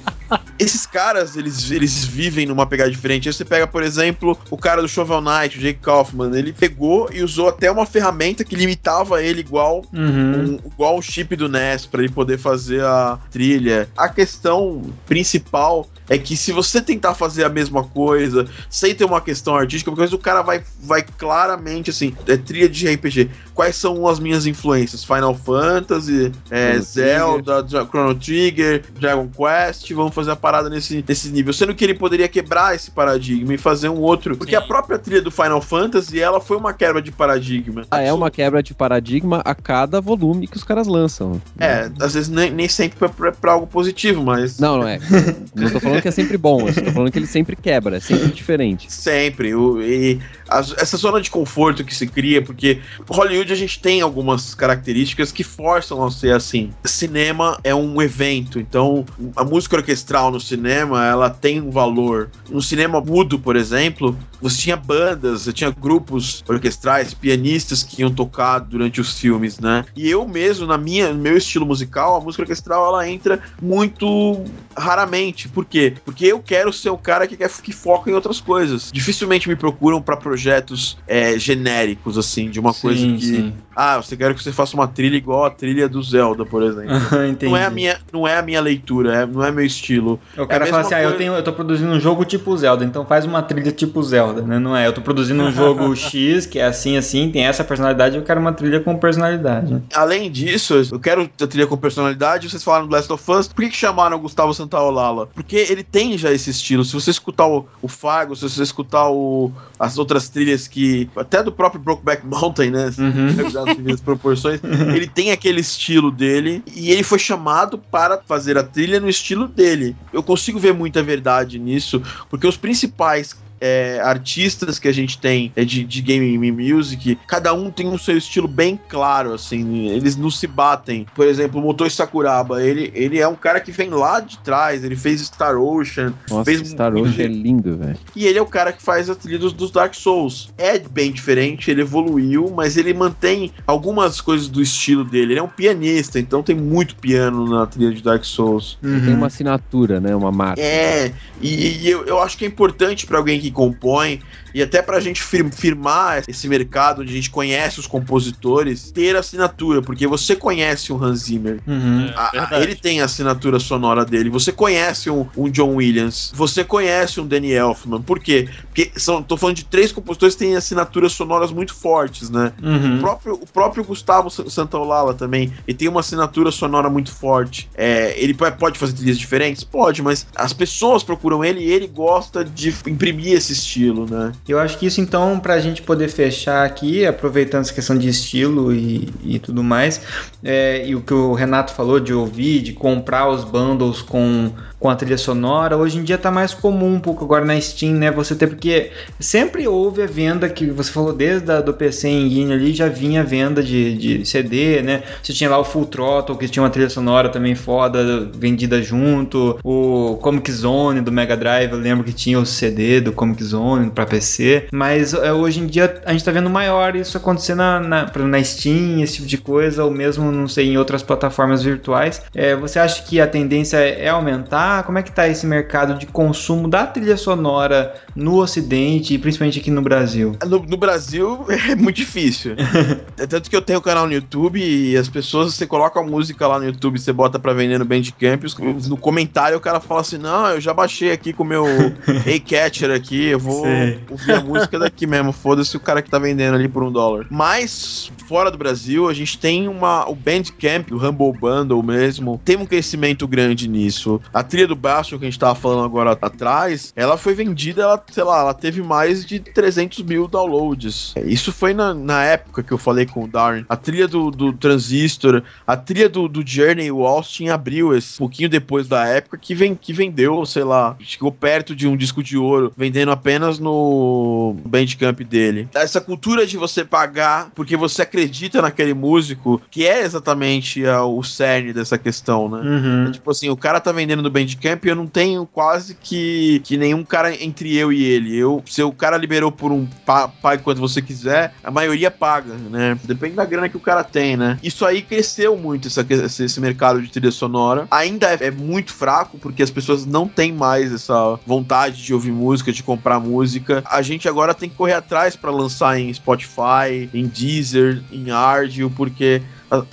esses caras, eles, eles vivem numa pegada diferente. Aí você pega, por exemplo, o cara do Shovel Knight, o Jake Kaufman, ele pegou e usou até uma ferramenta que limitava ele igual, Uhum. um, igual o chip do NES para ele poder fazer a trilha. A questão principal é que se você tentar fazer a mesma coisa, sem ter uma questão artística, porque o cara vai, vai claramente assim, é trilha de RPG. Quais são as minhas influências? Final Fantasy, é, Chrono Zelda, Dra- Chrono Trigger, Dragon Quest, vamos fazer a parada nesse, nesse nível. Sendo que ele poderia quebrar esse paradigma e fazer um outro. Porque Sim. a própria trilha do Final Fantasy, ela foi uma quebra de paradigma. Ah, é uma quebra de paradigma a cada volume que os caras lançam. É, às vezes nem, nem sempre pra, pra, pra algo positivo, mas. Não, não é. Não tô falando que é sempre bom, eu tô falando que ele sempre quebra, é sempre diferente. Sempre. O, e as- essa zona de conforto que se cria, porque Hollywood a gente tem algumas características que forçam a ser assim. Cinema é um evento, então a música orquestral no cinema ela tem um valor. No cinema mudo, por exemplo, você tinha bandas, você tinha grupos orquestrais, pianistas que iam tocar durante os filmes, né? E eu mesmo, na minha, no meu estilo musical, a música orquestral ela entra muito raramente. Por quê? Porque eu quero ser o cara que, quer, que foca em outras coisas. Dificilmente me procuram pra projetos é, genéricos, assim, de uma coisa Sim, que. sim. Ah, você quer que você faça uma trilha igual a trilha do Zelda, por exemplo. Não é, a minha, não é a minha leitura, é- não é meu estilo. O cara É fala assim, ah, eu, coisa. tenho, eu tô produzindo um jogo tipo Zelda, então faz uma trilha tipo Zelda, né? Não é, eu tô produzindo um jogo X, que é assim, assim, tem essa personalidade, eu quero uma trilha com personalidade. né? Além disso, eu quero a trilha com personalidade. Vocês falaram do Last of Us. Por que, que chamaram o Gustavo Santaolala? Porque ele tem já esse estilo. Se você escutar o, o Fago, se você escutar o, as outras trilhas que. Até do próprio Brokeback Mountain, né? Uhum. das devidas proporções, ele tem aquele estilo dele e ele foi chamado para fazer a trilha no estilo dele. Eu consigo ver muita verdade nisso, porque os principais é, artistas que a gente tem é, de, de game music, cada um tem um seu estilo bem claro, assim, eles não se batem. Por exemplo, o Motoi Sakuraba, ele, ele é um cara que vem lá de trás, ele fez Star Ocean, Nossa, Fez Star muito Ocean é lindo, velho. e ele é o cara que faz a trilha dos, Dark Souls. É bem diferente, ele evoluiu, mas ele mantém algumas coisas do estilo dele. Ele é um pianista, então tem muito piano na trilha de Dark Souls. Tem Uhum. uma assinatura, né? Uma marca. É, e, e eu, eu acho que é importante pra alguém que compõe e até pra gente fir- firmar esse mercado onde a gente conhece os compositores, ter assinatura, porque você conhece o Hans Zimmer. Uhum. É, A- a- verdade. ele tem a assinatura sonora dele. Você conhece um, um John Williams. Você conhece um Danny Elfman. Por quê? Porque são, tô falando de três compositores que têm assinaturas sonoras muito fortes, né? O Uhum. próprio, o próprio Gustavo Sa- Santaolalla também, ele tem uma assinatura sonora muito forte. É, ele po- pode fazer trilhas diferentes? Pode, mas as pessoas procuram ele e ele gosta de imprimir esse estilo, né? Eu acho que isso então, pra gente poder fechar aqui, aproveitando essa questão de estilo e, e tudo mais, é, e o que o Renato falou de ouvir, de comprar os bundles com, com a trilha sonora, hoje em dia tá mais comum um pouco agora na Steam, né? Você ter, porque sempre houve a venda que você falou desde a, do PC Engine ali, já vinha a venda de, de CD, né? Você tinha lá o Full Throttle, que tinha uma trilha sonora também foda, vendida junto, o Comic Zone do Mega Drive, eu lembro que tinha o CD do Comic Zone pra PC, mas é, hoje em dia a gente tá vendo maior isso acontecer na, na, na Steam, esse tipo de coisa, ou mesmo, não sei, em outras plataformas virtuais. É, você acha que a tendência é aumentar? Como é que tá esse mercado de consumo da trilha sonora no Ocidente e principalmente aqui no Brasil? No, no Brasil é muito difícil. é tanto que eu tenho um canal no YouTube e as pessoas, você coloca a música lá no YouTube, você bota pra vender no Bandcamp, no comentário o cara fala assim: Não, eu já baixei aqui com o meu A-Catcher aqui, eu vou Sei. ouvir a música daqui mesmo. Foda-se o cara que tá vendendo ali por um dólar. Mas, fora do Brasil, a gente tem uma. O Bandcamp, o Humble Bundle mesmo, tem um crescimento grande nisso. A trilha do Bastion que a gente tava falando agora atrás, ela foi vendida, ela, sei lá, ela teve mais de 300 mil downloads. Isso foi na, na época que eu falei com o Darren. A trilha do, do Transistor, a trilha do, do Journey, o Austin abriu esse pouquinho depois da época que, vem, que vendeu, sei lá, chegou perto de um disco de ouro, vendendo vendendo apenas no Bandcamp dele. Essa cultura de você pagar porque você acredita naquele músico, que é exatamente a, o cerne dessa questão, né? Uhum. É tipo assim, o cara tá vendendo no Bandcamp e eu não tenho quase que, que nenhum cara entre eu e ele. Eu, se o cara liberou por um pa, pague quanto você quiser, a maioria paga, né? Depende da grana que o cara tem, né? Isso aí cresceu muito, essa, esse, esse mercado de trilha sonora. Ainda é, é muito fraco, porque as pessoas não têm mais essa vontade de ouvir música, de comprar música. A gente agora tem que correr atrás para lançar em Spotify, em Deezer, em Ardio, porque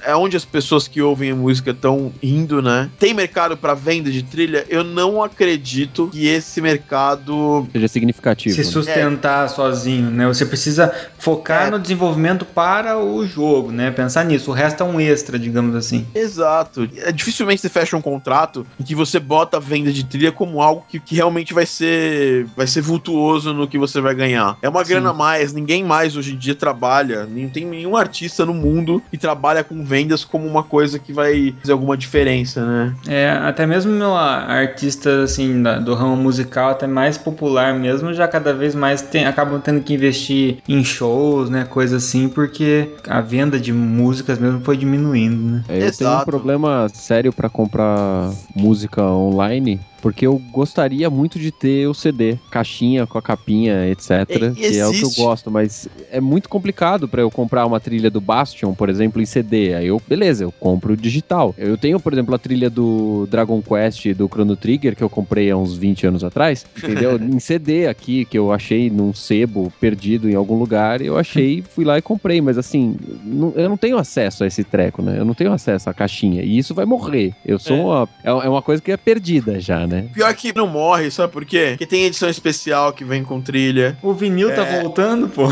é onde as pessoas que ouvem a música estão indo, né? Tem mercado para venda de trilha? Eu não acredito que esse mercado Seja significativo. Se né? sustentar sozinho, né? Você precisa focar É. no desenvolvimento para o jogo, né? Pensar nisso. O resto é um extra, digamos assim. Exato. É, dificilmente você fecha um contrato em que você bota a venda de trilha como algo que, que realmente vai ser vai ser vultuoso no que você vai ganhar. É uma Sim. grana a mais, ninguém mais hoje em dia trabalha, não tem nenhum artista no mundo que trabalha com vendas como uma coisa que vai fazer alguma diferença, né? É, até mesmo meu artista, assim, da- do ramo musical, até mais popular mesmo, já cada vez mais tem, acabam tendo que investir em shows, né? Coisa assim, porque a venda de músicas mesmo foi diminuindo, né? É, Eu tenho um Exato. problema sério pra comprar música online, porque eu gostaria muito de ter o CD, caixinha com a capinha, etc, E- que é o que eu gosto, mas é muito complicado pra eu comprar uma trilha do Bastion, por exemplo, em CD. Aí eu, beleza, eu compro digital. Eu tenho, por exemplo, a trilha do Dragon Quest do Chrono Trigger que eu comprei há uns 20 anos atrás, entendeu? em CD aqui que eu achei num sebo perdido em algum lugar, eu achei, fui lá e comprei, mas assim, não- eu não tenho acesso a esse treco, né? Eu não tenho acesso à caixinha. E isso vai morrer. Eu sou É. uma. É, é uma coisa que é perdida já, né? Pior que não morre, sabe por quê? Porque tem edição especial que vem com trilha. O vinil tá É. voltando, pô.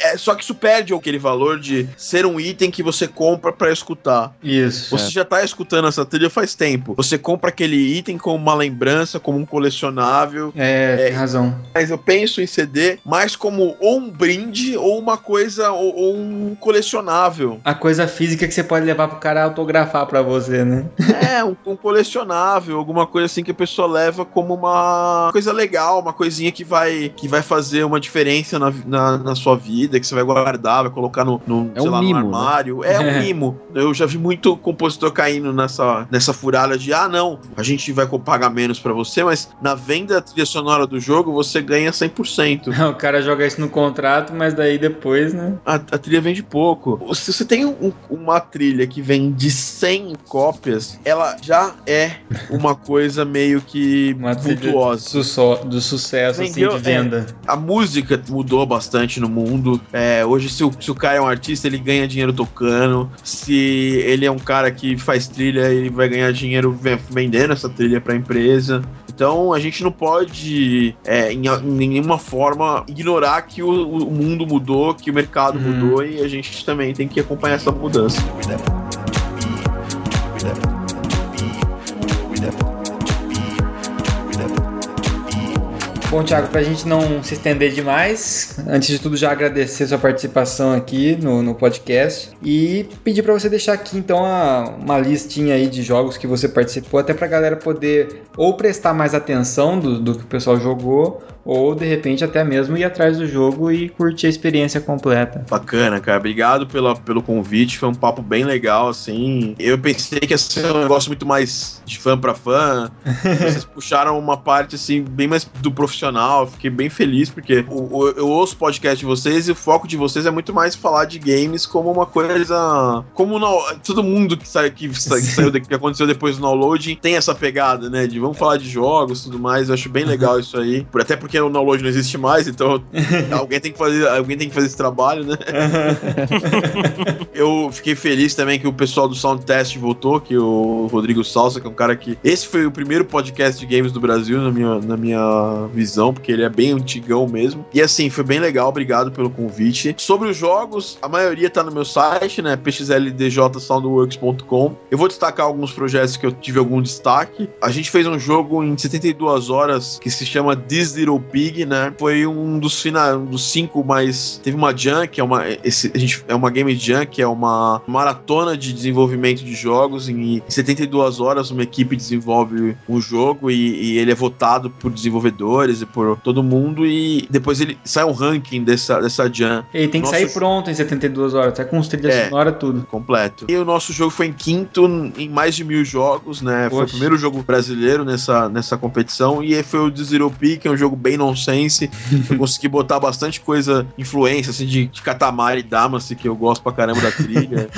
É, só que isso perde aquele valor de ser um item que você compra pra escutar. Isso. Você já tá escutando essa trilha faz tempo. Você compra aquele item como uma lembrança, como um colecionável. É, É. tem razão. Mas eu penso em CD mais como ou um brinde ou uma coisa, ou, ou um colecionável. A coisa física que você pode levar pro cara autografar pra você, né? É, um, um colecionável, alguma coisa assim que a pessoa leva como uma coisa legal, uma coisinha que vai, que vai fazer uma diferença na, na, na sua vida, que você vai guardar, vai colocar no, no, É um lá, mimo, no né? armário. É um mimo. Eu já vi muito compositor caindo nessa, nessa furada de, ah, não, a gente vai pagar menos pra você, mas na venda da trilha sonora do jogo você ganha 100%. O cara joga isso no contrato, mas daí depois, né? A, a trilha vende pouco. Se você tem um- uma trilha que vende 100 cópias, ela já é uma coisa meio que Uma trilha vultuosa. Do sucesso, assim, Vendeu, de venda. A música mudou bastante no mundo. É, hoje, se o, se o cara é um artista, ele ganha dinheiro tocando. Se ele é um cara que faz trilha, ele vai ganhar dinheiro ve- vendendo essa trilha pra empresa. Então a gente não pode, é, em, em nenhuma forma, ignorar que o, o mundo mudou, que o mercado Uhum. mudou e a gente também tem que acompanhar essa mudança. Bom, Thiago, pra gente não se estender demais, antes de tudo já agradecer sua participação aqui no, no podcast e pedir pra você deixar aqui então a- uma listinha aí de jogos que você participou, até pra galera poder ou prestar mais atenção do, do que o pessoal jogou, ou de repente até mesmo ir atrás do jogo e curtir a experiência completa. Bacana, cara. Obrigado pela, pelo convite. Foi um papo bem legal, assim. Eu pensei que ia ser um negócio muito mais de fã pra fã. Vocês puxaram uma parte, assim, bem mais do profissional. Fiquei bem feliz, porque o- eu ouço o podcast de vocês e o foco de vocês é muito mais falar de games como uma coisa. Como todo mundo que, sai, que, sa- que saiu, que aconteceu depois do download tem essa pegada, né? De vamos falar de jogos e tudo mais. Eu acho bem legal isso aí. Por- Até porque o download não existe mais, então alguém tem que fazer, alguém tem que fazer esse trabalho, né? Eu fiquei feliz também que o pessoal do Sound Test voltou, que o Rodrigo Salsa, que é um cara que. Esse foi o primeiro podcast de games do Brasil, na minha, na minha visão, porque ele é bem antigão mesmo. E assim, foi bem legal, obrigado pelo convite. Sobre os jogos, a maioria tá no meu site, né? pxldjsoundworks.com. Eu vou destacar alguns projetos que eu tive algum destaque. A gente fez um jogo em 72 horas que se chama This Little Pig, né? Foi um dos final, um dos cinco mais. Teve uma Jam, que é uma. Esse, a gente, é uma Game Jam, que é uma maratona de desenvolvimento de jogos. Em 72 horas, uma equipe desenvolve um jogo e, e ele é votado por desenvolvedores e por todo mundo. E depois ele sai um ranking dessa, dessa Jam. E tem que Nossa, sair pronto em 72 horas, tá com os trilhas É. sonora tudo. completo. E o nosso jogo foi em quinto em mais de mil jogos, né? Foi o Poxa. primeiro jogo brasileiro nessa, nessa competição. E foi o Zero Peak, que é um jogo bem nonsense. Eu consegui botar bastante coisa, influência, assim, de, de Katamari Damacy, que eu gosto pra caramba da trilha.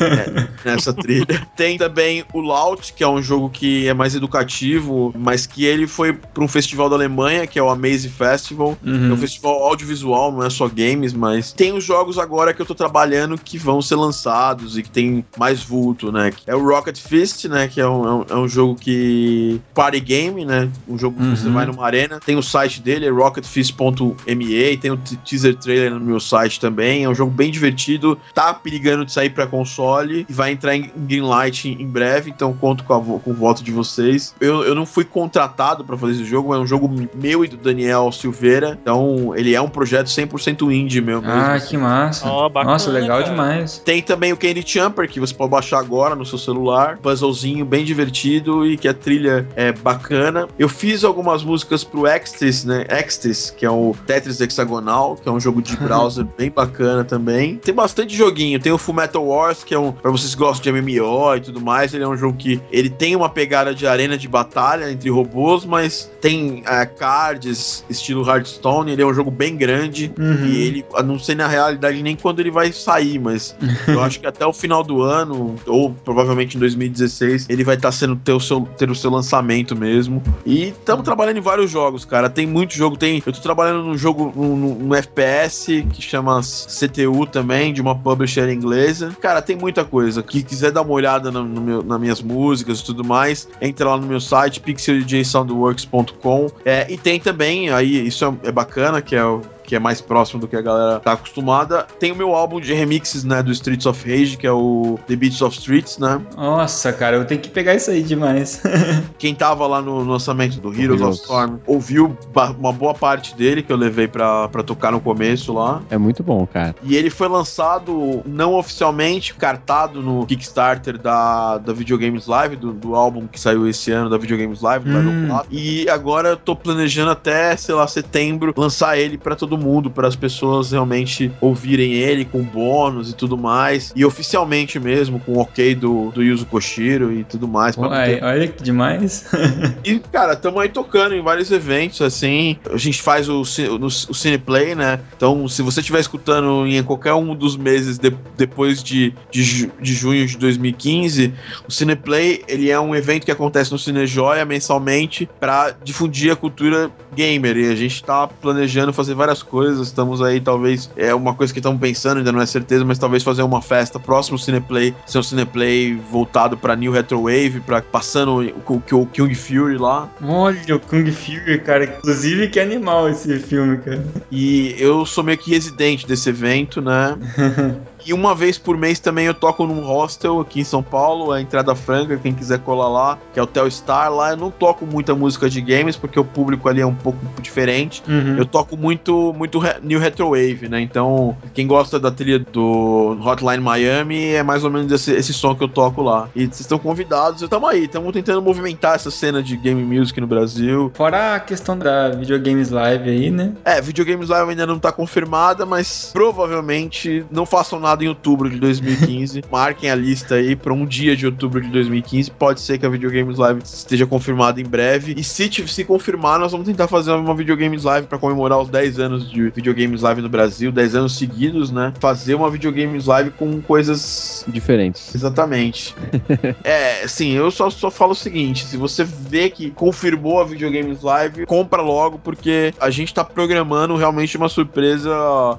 é, nessa trilha. Tem também o Laut, que é um jogo que é mais educativo, mas que ele foi pra um festival da Alemanha, que é o Amaze Festival. É um Uhum. festival audiovisual, não é só games, mas tem os jogos agora que eu tô trabalhando que vão ser lançados e que tem mais vulto, né? É o Rocket Fist, né? Que é um, é um, é um jogo que. Party game, né? Um jogo que você Uhum. vai numa arena. Tem o site dele, é rocketfist.me. Tem o teaser trailer no meu site também. É um jogo bem divertido. Tá perigando de sair pra console e vai entrar em Greenlight em breve, então conto com, a vo- com o voto de vocês. Eu, eu não fui contratado pra fazer esse jogo, é um jogo meu e do Daniel Silveira. Então, ele é um projeto 100% indie meu mesmo. Ah, que massa. Ó, bacana, Nossa, legal cara. demais. Tem também o Candy Jumper, que você pode baixar agora no seu celular. Puzzlezinho bem divertido e que a trilha é bacana. Eu fiz algumas músicas pro Extras, né? Extras, que é o Tetris Hexagonal, que é um jogo de browser bem bacana também. Tem bastante joguinho. Tem o Full Metal Wars, que é um. Pra vocês que gostam de MMO e tudo mais, ele é um jogo que ele tem uma pegada de arena de batalha entre robôs, mas tem é, cards, estilo Hearthstone. Ele é um jogo bem grande. Uhum. E ele, não sei na realidade nem quando ele vai sair, mas eu acho que até o final do ano, ou provavelmente em 2016, ele vai estar sendo ter o seu, ter o seu lançamento mesmo. E estamos trabalhando em vários jogos, cara. Tem muito jogo. Tem, eu tô trabalhando num jogo, num, num FPS que chama CTU também, de uma publisher inglesa. Cara, tem muita coisa. Que quiser dar uma olhada no, no meu, nas minhas músicas e tudo mais, entra lá no meu site, pixeldjsoundworks.com. É, e tem também, aí, isso é, é bacana, que é o que é mais próximo do que a galera tá acostumada. Tem o meu álbum de remixes, né, do Streets of Rage, que é o The Beats of Streets, né? Nossa, cara, eu tenho que pegar isso aí demais. Quem tava lá no lançamento do Heroes of. Storm ouviu uma boa parte dele que eu levei pra, pra tocar no começo lá. É muito bom, cara. E ele foi lançado não oficialmente, cartado no Kickstarter da, da Videogames Live, do, do álbum que saiu esse ano da Videogames Live, do Hum. Dragon 4. E agora eu tô planejando até, sei lá, setembro, lançar ele pra todo mundo, para as pessoas realmente ouvirem ele com bônus e tudo mais. E oficialmente mesmo, com o ok do, do Yuzo Koshiro e tudo mais. Uai, olha que demais. e, cara, estamos aí tocando em vários eventos, assim. A gente faz o, no- o Cineplay, né? Então, se você estiver escutando em qualquer um dos meses de- depois de, de, de junho de 2015, o Cineplay, ele é um evento que acontece no Cinejoia mensalmente para difundir a cultura gamer. E a gente tá planejando fazer várias coisas. Estamos aí, talvez, é uma coisa que estamos pensando, ainda não é certeza, mas talvez fazer uma festa próximo Cineplay, ser um Cineplay voltado para New Retro Wave, para passando o, o, o King Fury lá. Olha o Kung Fury, cara. Inclusive, que animal esse filme, cara. E eu sou meio que residente desse evento, né? E uma vez por mês também eu toco num hostel aqui em São Paulo, a entrada franca, quem quiser colar lá, que é o Tel Star. Lá eu não toco muita música de games, porque o público ali é um pouco diferente. Uhum. Eu toco muito, muito re- New Retro Wave, né? Então, quem gosta da trilha do Hotline Miami é mais ou menos esse, esse som que eu toco lá. E vocês estão convidados, estamos aí, estamos tentando movimentar essa cena de game music no Brasil. Fora a questão da videogames live aí, né? É, Videogames Live ainda não tá confirmada, mas provavelmente não façam nada em outubro de 2015. Marquem a lista aí pra um dia de outubro de 2015. Pode ser que a Videogames Live esteja confirmada em breve. E se, se confirmar, nós vamos tentar fazer uma Videogames Live pra comemorar os 10 anos de Videogames Live no Brasil, 10 anos seguidos, né? Fazer uma Videogames Live com coisas Diferentes. Exatamente. é, assim, eu só, só falo o seguinte: se você vê que confirmou a Videogames Live, compra logo, porque a gente tá programando realmente uma surpresa.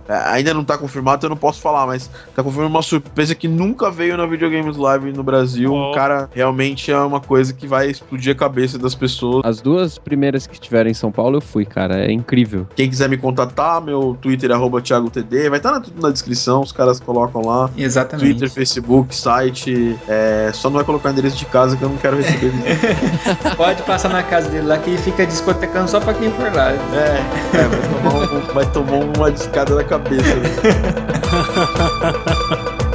é, ainda não tá confirmado, então eu não posso falar, mas tá confirmando uma surpresa que nunca veio na Videogames Live no Brasil. Oh. Cara, realmente é uma coisa que vai explodir a cabeça das pessoas. As duas primeiras que estiverem em São Paulo, eu fui, cara. É incrível. Quem quiser me contatar, meu Twitter é arroba ThiagoTD, vai estar na, tudo na descrição, os caras colocam lá. Exatamente. Twitter, Facebook, site. É, só não vai colocar o endereço de casa que eu não quero receber. Pode passar na casa dele lá que fica discotecando só pra quem for lá. É, é, vai, tomar um- vai tomar uma discada na cabeça. Muito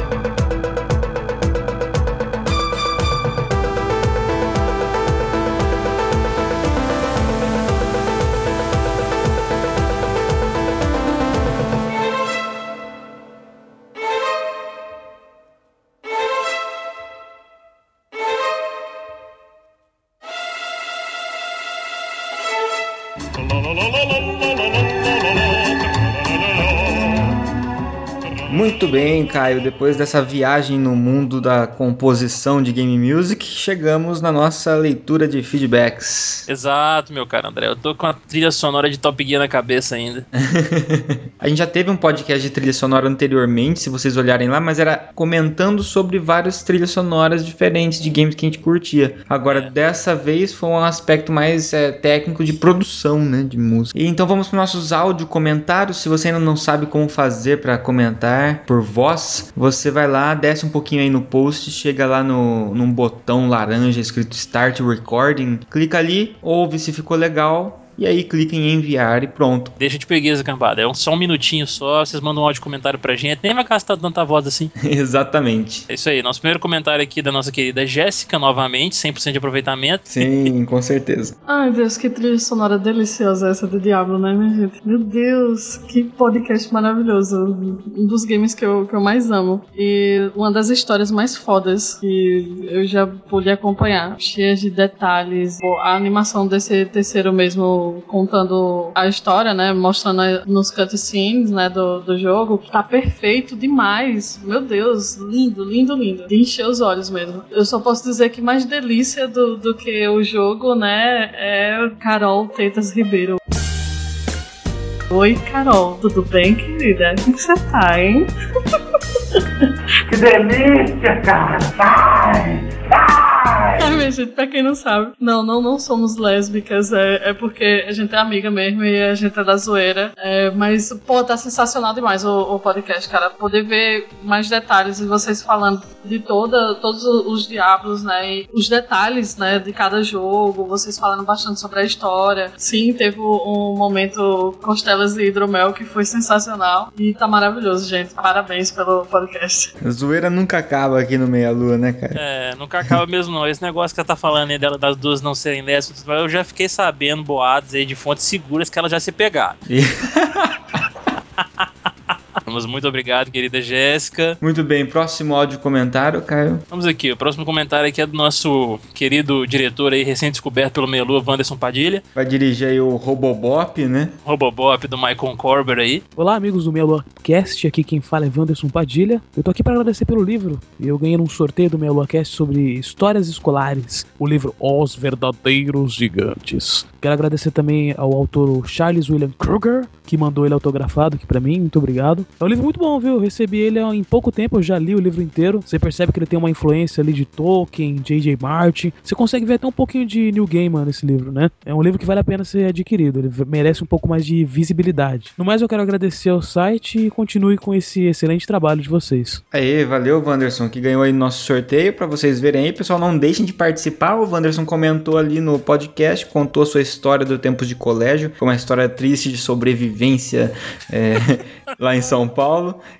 Caio. Depois dessa viagem no mundo da composição de game music, chegamos na nossa leitura de feedbacks. Exato, meu cara André. Eu tô com a trilha sonora de Top Gear na cabeça ainda. A gente já teve um podcast de trilha sonora anteriormente, se vocês olharem lá, mas era comentando sobre várias trilhas sonoras diferentes de games que a gente curtia. Agora, dessa vez foi um aspecto mais é, técnico de produção, né, de música. E então vamos para nossos áudio comentários. Se você ainda não sabe como fazer para comentar por voz, você vai lá, desce um pouquinho aí no post, chega lá no, num botão laranja escrito Start Recording, clica ali, ouve se ficou legal. E aí clica em enviar e pronto. Deixa de preguiça, cambada. É um, só um minutinho só. Vocês mandam um áudio comentário pra gente. Nem vai gastar tanta voz assim. Exatamente. É isso aí. Nosso primeiro comentário aqui da nossa querida Jéssica, novamente. 100% de aproveitamento. Sim, com certeza. Ai, Deus, que trilha sonora deliciosa essa do Diablo, né, minha gente? Meu Deus, que podcast maravilhoso. Um dos games que eu, que eu mais amo. E uma das histórias mais fodas que eu já pude acompanhar. Cheia de detalhes. A animação desse terceiro mesmo, contando a história, né? Mostrando nos cutscenes, né, do, do jogo. Tá perfeito demais. Meu Deus, lindo, lindo, lindo. De encher os olhos mesmo. Eu só posso dizer que mais delícia do, do que o jogo, né, é Carol Tetas Ribeiro. Oi, Carol, tudo bem, querida? Como você tá, hein? Que delícia, cara! Ai, ai. Ai, minha gente, pra quem não sabe, não, não, não somos lésbicas, é, é porque a gente é amiga mesmo e a gente é da zoeira. É, mas, pô, tá sensacional demais o, o podcast, cara. Poder ver mais detalhes e vocês falando de toda, todos os diabos, né? E os detalhes, né, de cada jogo, vocês falando bastante sobre a história. Sim, teve um momento Costelas e Hidromel que foi sensacional e tá maravilhoso, gente. Parabéns pelo podcast. A zoeira nunca acaba aqui no Meia Lua, né, cara? É, nunca acaba mesmo não. Esse negócio que ela tá falando aí dela, das duas não serem lésbicas, eu já fiquei sabendo boatos aí de fontes seguras que elas já se pegaram. Muito obrigado, querida Jéssica. Muito bem, próximo áudio comentário, Caio. Vamos aqui, o próximo comentário aqui é do nosso querido diretor aí, recém-descoberto pelo Melu, Wanderson Padilha. Vai dirigir aí o Robobop, né? Robobop do Michael Corber aí. Olá, amigos do Meia-Lua-Cast, aqui quem fala é Wanderson Padilha. Eu tô aqui para agradecer pelo livro. Eu ganhei num sorteio do Meia-Lua-Cast sobre histórias escolares, o livro Os Verdadeiros Gigantes. Quero agradecer também ao autor Charles William Kruger, que mandou ele autografado aqui pra mim, muito obrigado. Um livro muito bom, viu? Recebi ele em pouco tempo, eu já li o livro inteiro. Você percebe que ele tem uma influência ali de Tolkien, J.J. Martin. Você consegue ver até um pouquinho de New Gaiman nesse livro, né? É um livro que vale a pena ser adquirido, ele merece um pouco mais de visibilidade. No mais, eu quero agradecer ao site e continue com esse excelente trabalho de vocês. Aê, valeu, Wanderson, que ganhou aí no nosso sorteio. Pra vocês verem aí, pessoal, não deixem de participar. O Wanderson comentou ali no podcast, contou sua história do tempos de colégio. Foi uma história triste de sobrevivência é, lá em São Paulo.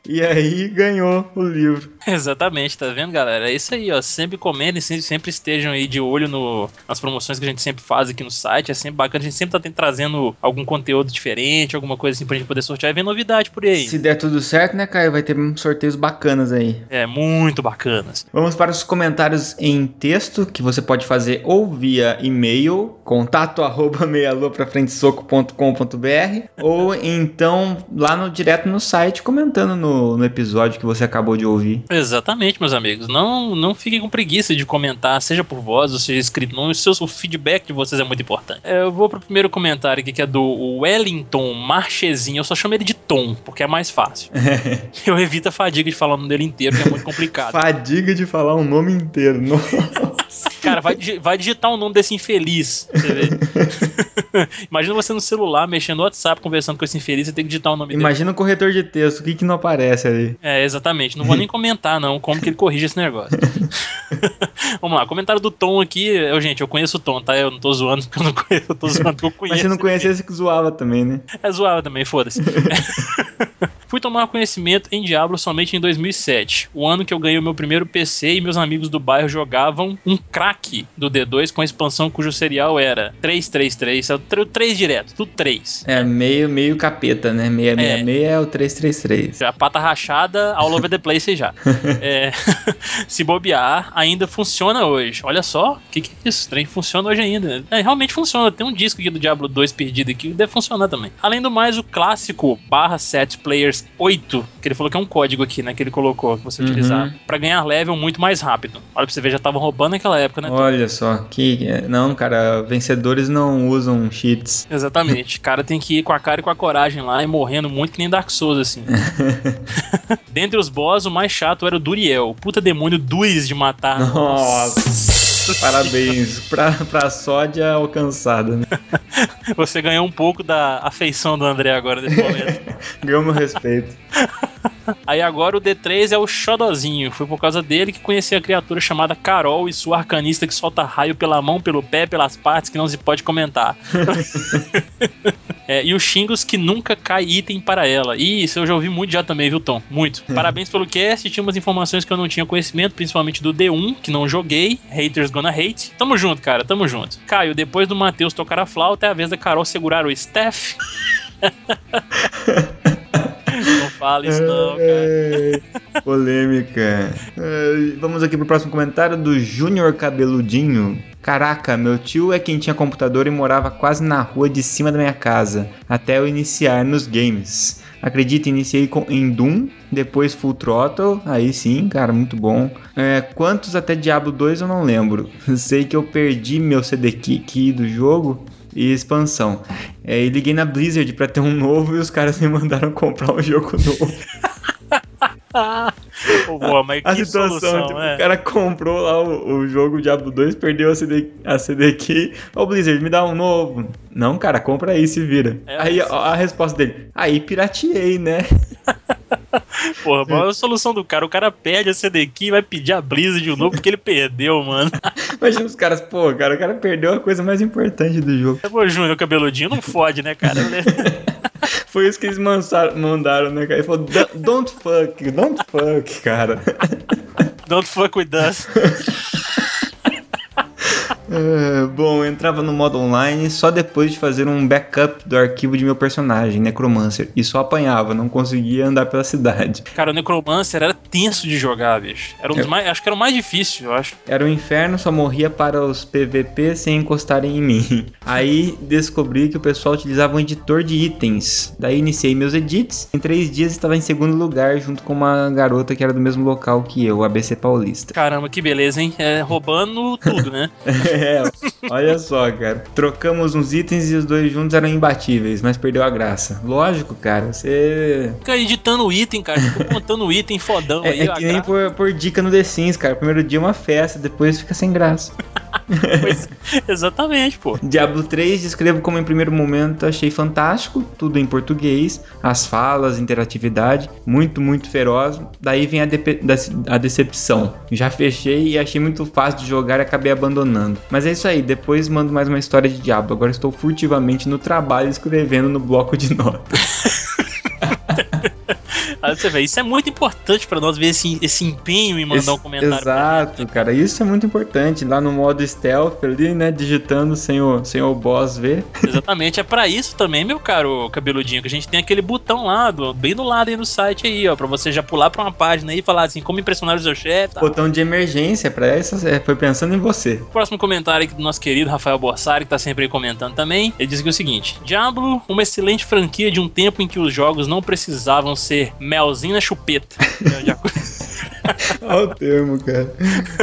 E aí ganhou o livro. Exatamente, tá vendo, galera? É isso aí, ó. Sempre comentem, sempre, estejam aí de olho no, nas promoções que a gente sempre faz aqui no site. É sempre bacana, a gente sempre tá ten- trazendo algum conteúdo diferente, alguma coisa assim pra gente poder sortear e ver novidade por aí. Se der tudo certo, né, Caio? Vai ter sorteios bacanas aí. É, muito bacanas. Vamos para os comentários em texto, que você pode fazer ou via e-mail, contato arroba meialuafrafrentesoco.com.br ou então lá no direto no site comentando no, no episódio que você acabou de ouvir. Exatamente, meus amigos. Não, não fiquem com preguiça de comentar, seja por voz ou seja escrito. Não, o, seu, o feedback de vocês é muito importante. É, eu vou pro primeiro comentário aqui, que é do Wellington Marchezinho. Eu só chamo ele de Tom, porque é mais fácil. eu evito a fadiga de falar o nome dele inteiro, que é muito complicado. Fadiga de falar um nome inteiro. Nossa. Cara, vai, vai digitar o nome desse infeliz. Você. Imagina você no celular, mexendo no WhatsApp, conversando com esse infeliz, você tem que digitar o nome dele. Imagina o corretor de texto, o que que não aparece ali? É, exatamente. Não vou nem comentar, não, como que ele corrige esse negócio. Vamos lá, comentário do Tom aqui. Eu, gente, eu conheço o Tom, tá? Eu não tô zoando porque eu não conheço, eu tô zoando porque eu conheço. Mas se não conhecesse, que zoava também, né? É zoável também, foda-se. Fui tomar conhecimento em Diablo somente em 2007, o ano que eu ganhei o meu primeiro PC e meus amigos do bairro jogavam um crack do D2 com a expansão cujo serial era 333, é o 3 direto, tudo 3. É meio, meio capeta, né? 666 é, o 333. A pata rachada all over the place já. É, se bobear, ainda funciona hoje. Olha só, o que, que é isso? O trem funciona hoje ainda. É, realmente funciona. Tem um disco aqui do Diablo 2 perdido aqui que deve funcionar também. Além do mais, o clássico barra set players 8, que ele falou que é um código aqui, né? Que ele colocou, que você Uhum. utilizar, pra ganhar level muito mais rápido. Olha pra você ver, já tava roubando naquela época, né? Olha só, que. Não, cara, vencedores não usam cheats. Exatamente. O cara tem que ir com a cara e com a coragem lá e morrendo muito que nem Dark Souls, assim. Dentre os boss, o mais chato era o Duriel. Puta demônio Duis de matar. Nossa! Parabéns pra, pra sódia alcançada, né? Você ganhou um pouco da afeição do André agora nesse momento. Ganhou meu respeito. Aí agora o D3 é o Xodozinho. Foi por causa dele que conheci a criatura chamada Carol e sua arcanista que solta raio pela mão, pelo pé, pelas partes que não se pode comentar. É, e o Xingos que nunca cai item para ela. E isso eu já ouvi muito já também, viu, Tom? Muito. Parabéns pelo cast. Tinha umas informações que eu não tinha conhecimento, principalmente do D1, que não joguei. Haters gonna hate. Tamo junto, cara, tamo junto. Caio, depois do Matheus tocar a flauta, é a vez da Carol segurar o Steph. Fala isso, não, cara. É, polêmica. É, vamos aqui pro próximo comentário do Júnior Cabeludinho. Caraca, meu tio é quem tinha computador e morava quase na rua de cima da minha casa, até eu iniciar nos games. Acredita, iniciei com, em Doom, depois Full Throttle, aí sim, cara, muito bom. É, quantos até Diablo 2 eu não lembro. Sei que eu perdi meu CD key do jogo e expansão. É, e liguei na Blizzard pra ter um novo e os caras me mandaram comprar um jogo novo. Boa, mas A que situação, solução, tipo, é. o cara comprou lá o, o jogo Diablo 2, perdeu a CD, a CD key. Ô Blizzard, me dá um novo. Não, cara, compra aí, se vira. É, aí a, a resposta dele, aí pirateei, né? Porra, qual é a solução do cara? O cara perde a CD key e vai pedir a Blizzard de novo porque ele perdeu, mano. Imagina os caras, pô, cara, o cara perdeu a coisa mais importante do jogo. Pô, Júnior cabeludinho, não fode, né, cara? Foi isso que eles mansaram- mandaram, né, cara? Ele falou, "Don't- don't fuck, don't fuck, cara. Don't fuck with us. É, bom, eu entrava no modo online só depois de fazer um backup do arquivo de meu personagem, Necromancer, e só apanhava, não conseguia andar pela cidade. Cara, o Necromancer era tenso de jogar, bicho. Era um dos Eu- mais. Acho que era o mais difícil, eu acho. Era um inferno, só morria para os PVP sem encostarem em mim. Aí descobri que o pessoal utilizava um editor de itens. Daí iniciei meus edits. Em três dias estava em segundo lugar, junto com uma garota que era do mesmo local que eu, ABC Paulista. Caramba, que beleza, hein? É, roubando tudo, né? É, olha só, cara. Trocamos uns itens e os dois juntos eram imbatíveis, mas perdeu a graça. Lógico, cara, você. Fica editando o item, cara. Fica montando o item fodão aí. É, é a que nem por, por dica no The Sims, cara. Primeiro dia é uma festa, depois fica sem graça. Pois- Exatamente, pô. Diablo 3 descrevo como em primeiro momento achei fantástico, tudo em português, as falas, interatividade, muito, muito feroz. Daí vem a, da- a decepção. Já fechei e achei muito fácil de jogar e acabei abandonando. Mas é isso aí, depois mando mais uma história de Diablo. Agora estou furtivamente no trabalho escrevendo no bloco de notas. Aí você vê, isso é muito importante pra nós ver esse, esse empenho em mandar um Esse- comentário. pra gente. Exato, cara. Isso é muito importante. Lá no modo stealth ali, né? Digitando sem o, sem o boss ver. Exatamente, é pra isso também, meu caro cabeludinho, que a gente tem aquele botão lá, do, bem do lado aí no site aí, ó, pra você já pular pra uma página aí e falar assim, como impressionar o seu chefe. Tá. Botão de emergência pra essa. é, Foi pensando em você. Próximo comentário aqui do nosso querido Rafael Borsari, que tá sempre aí comentando também. Ele diz aqui o seguinte: Diablo, uma excelente franquia de um tempo em que os jogos não precisavam ser melzinho na chupeta. Olha o termo, cara.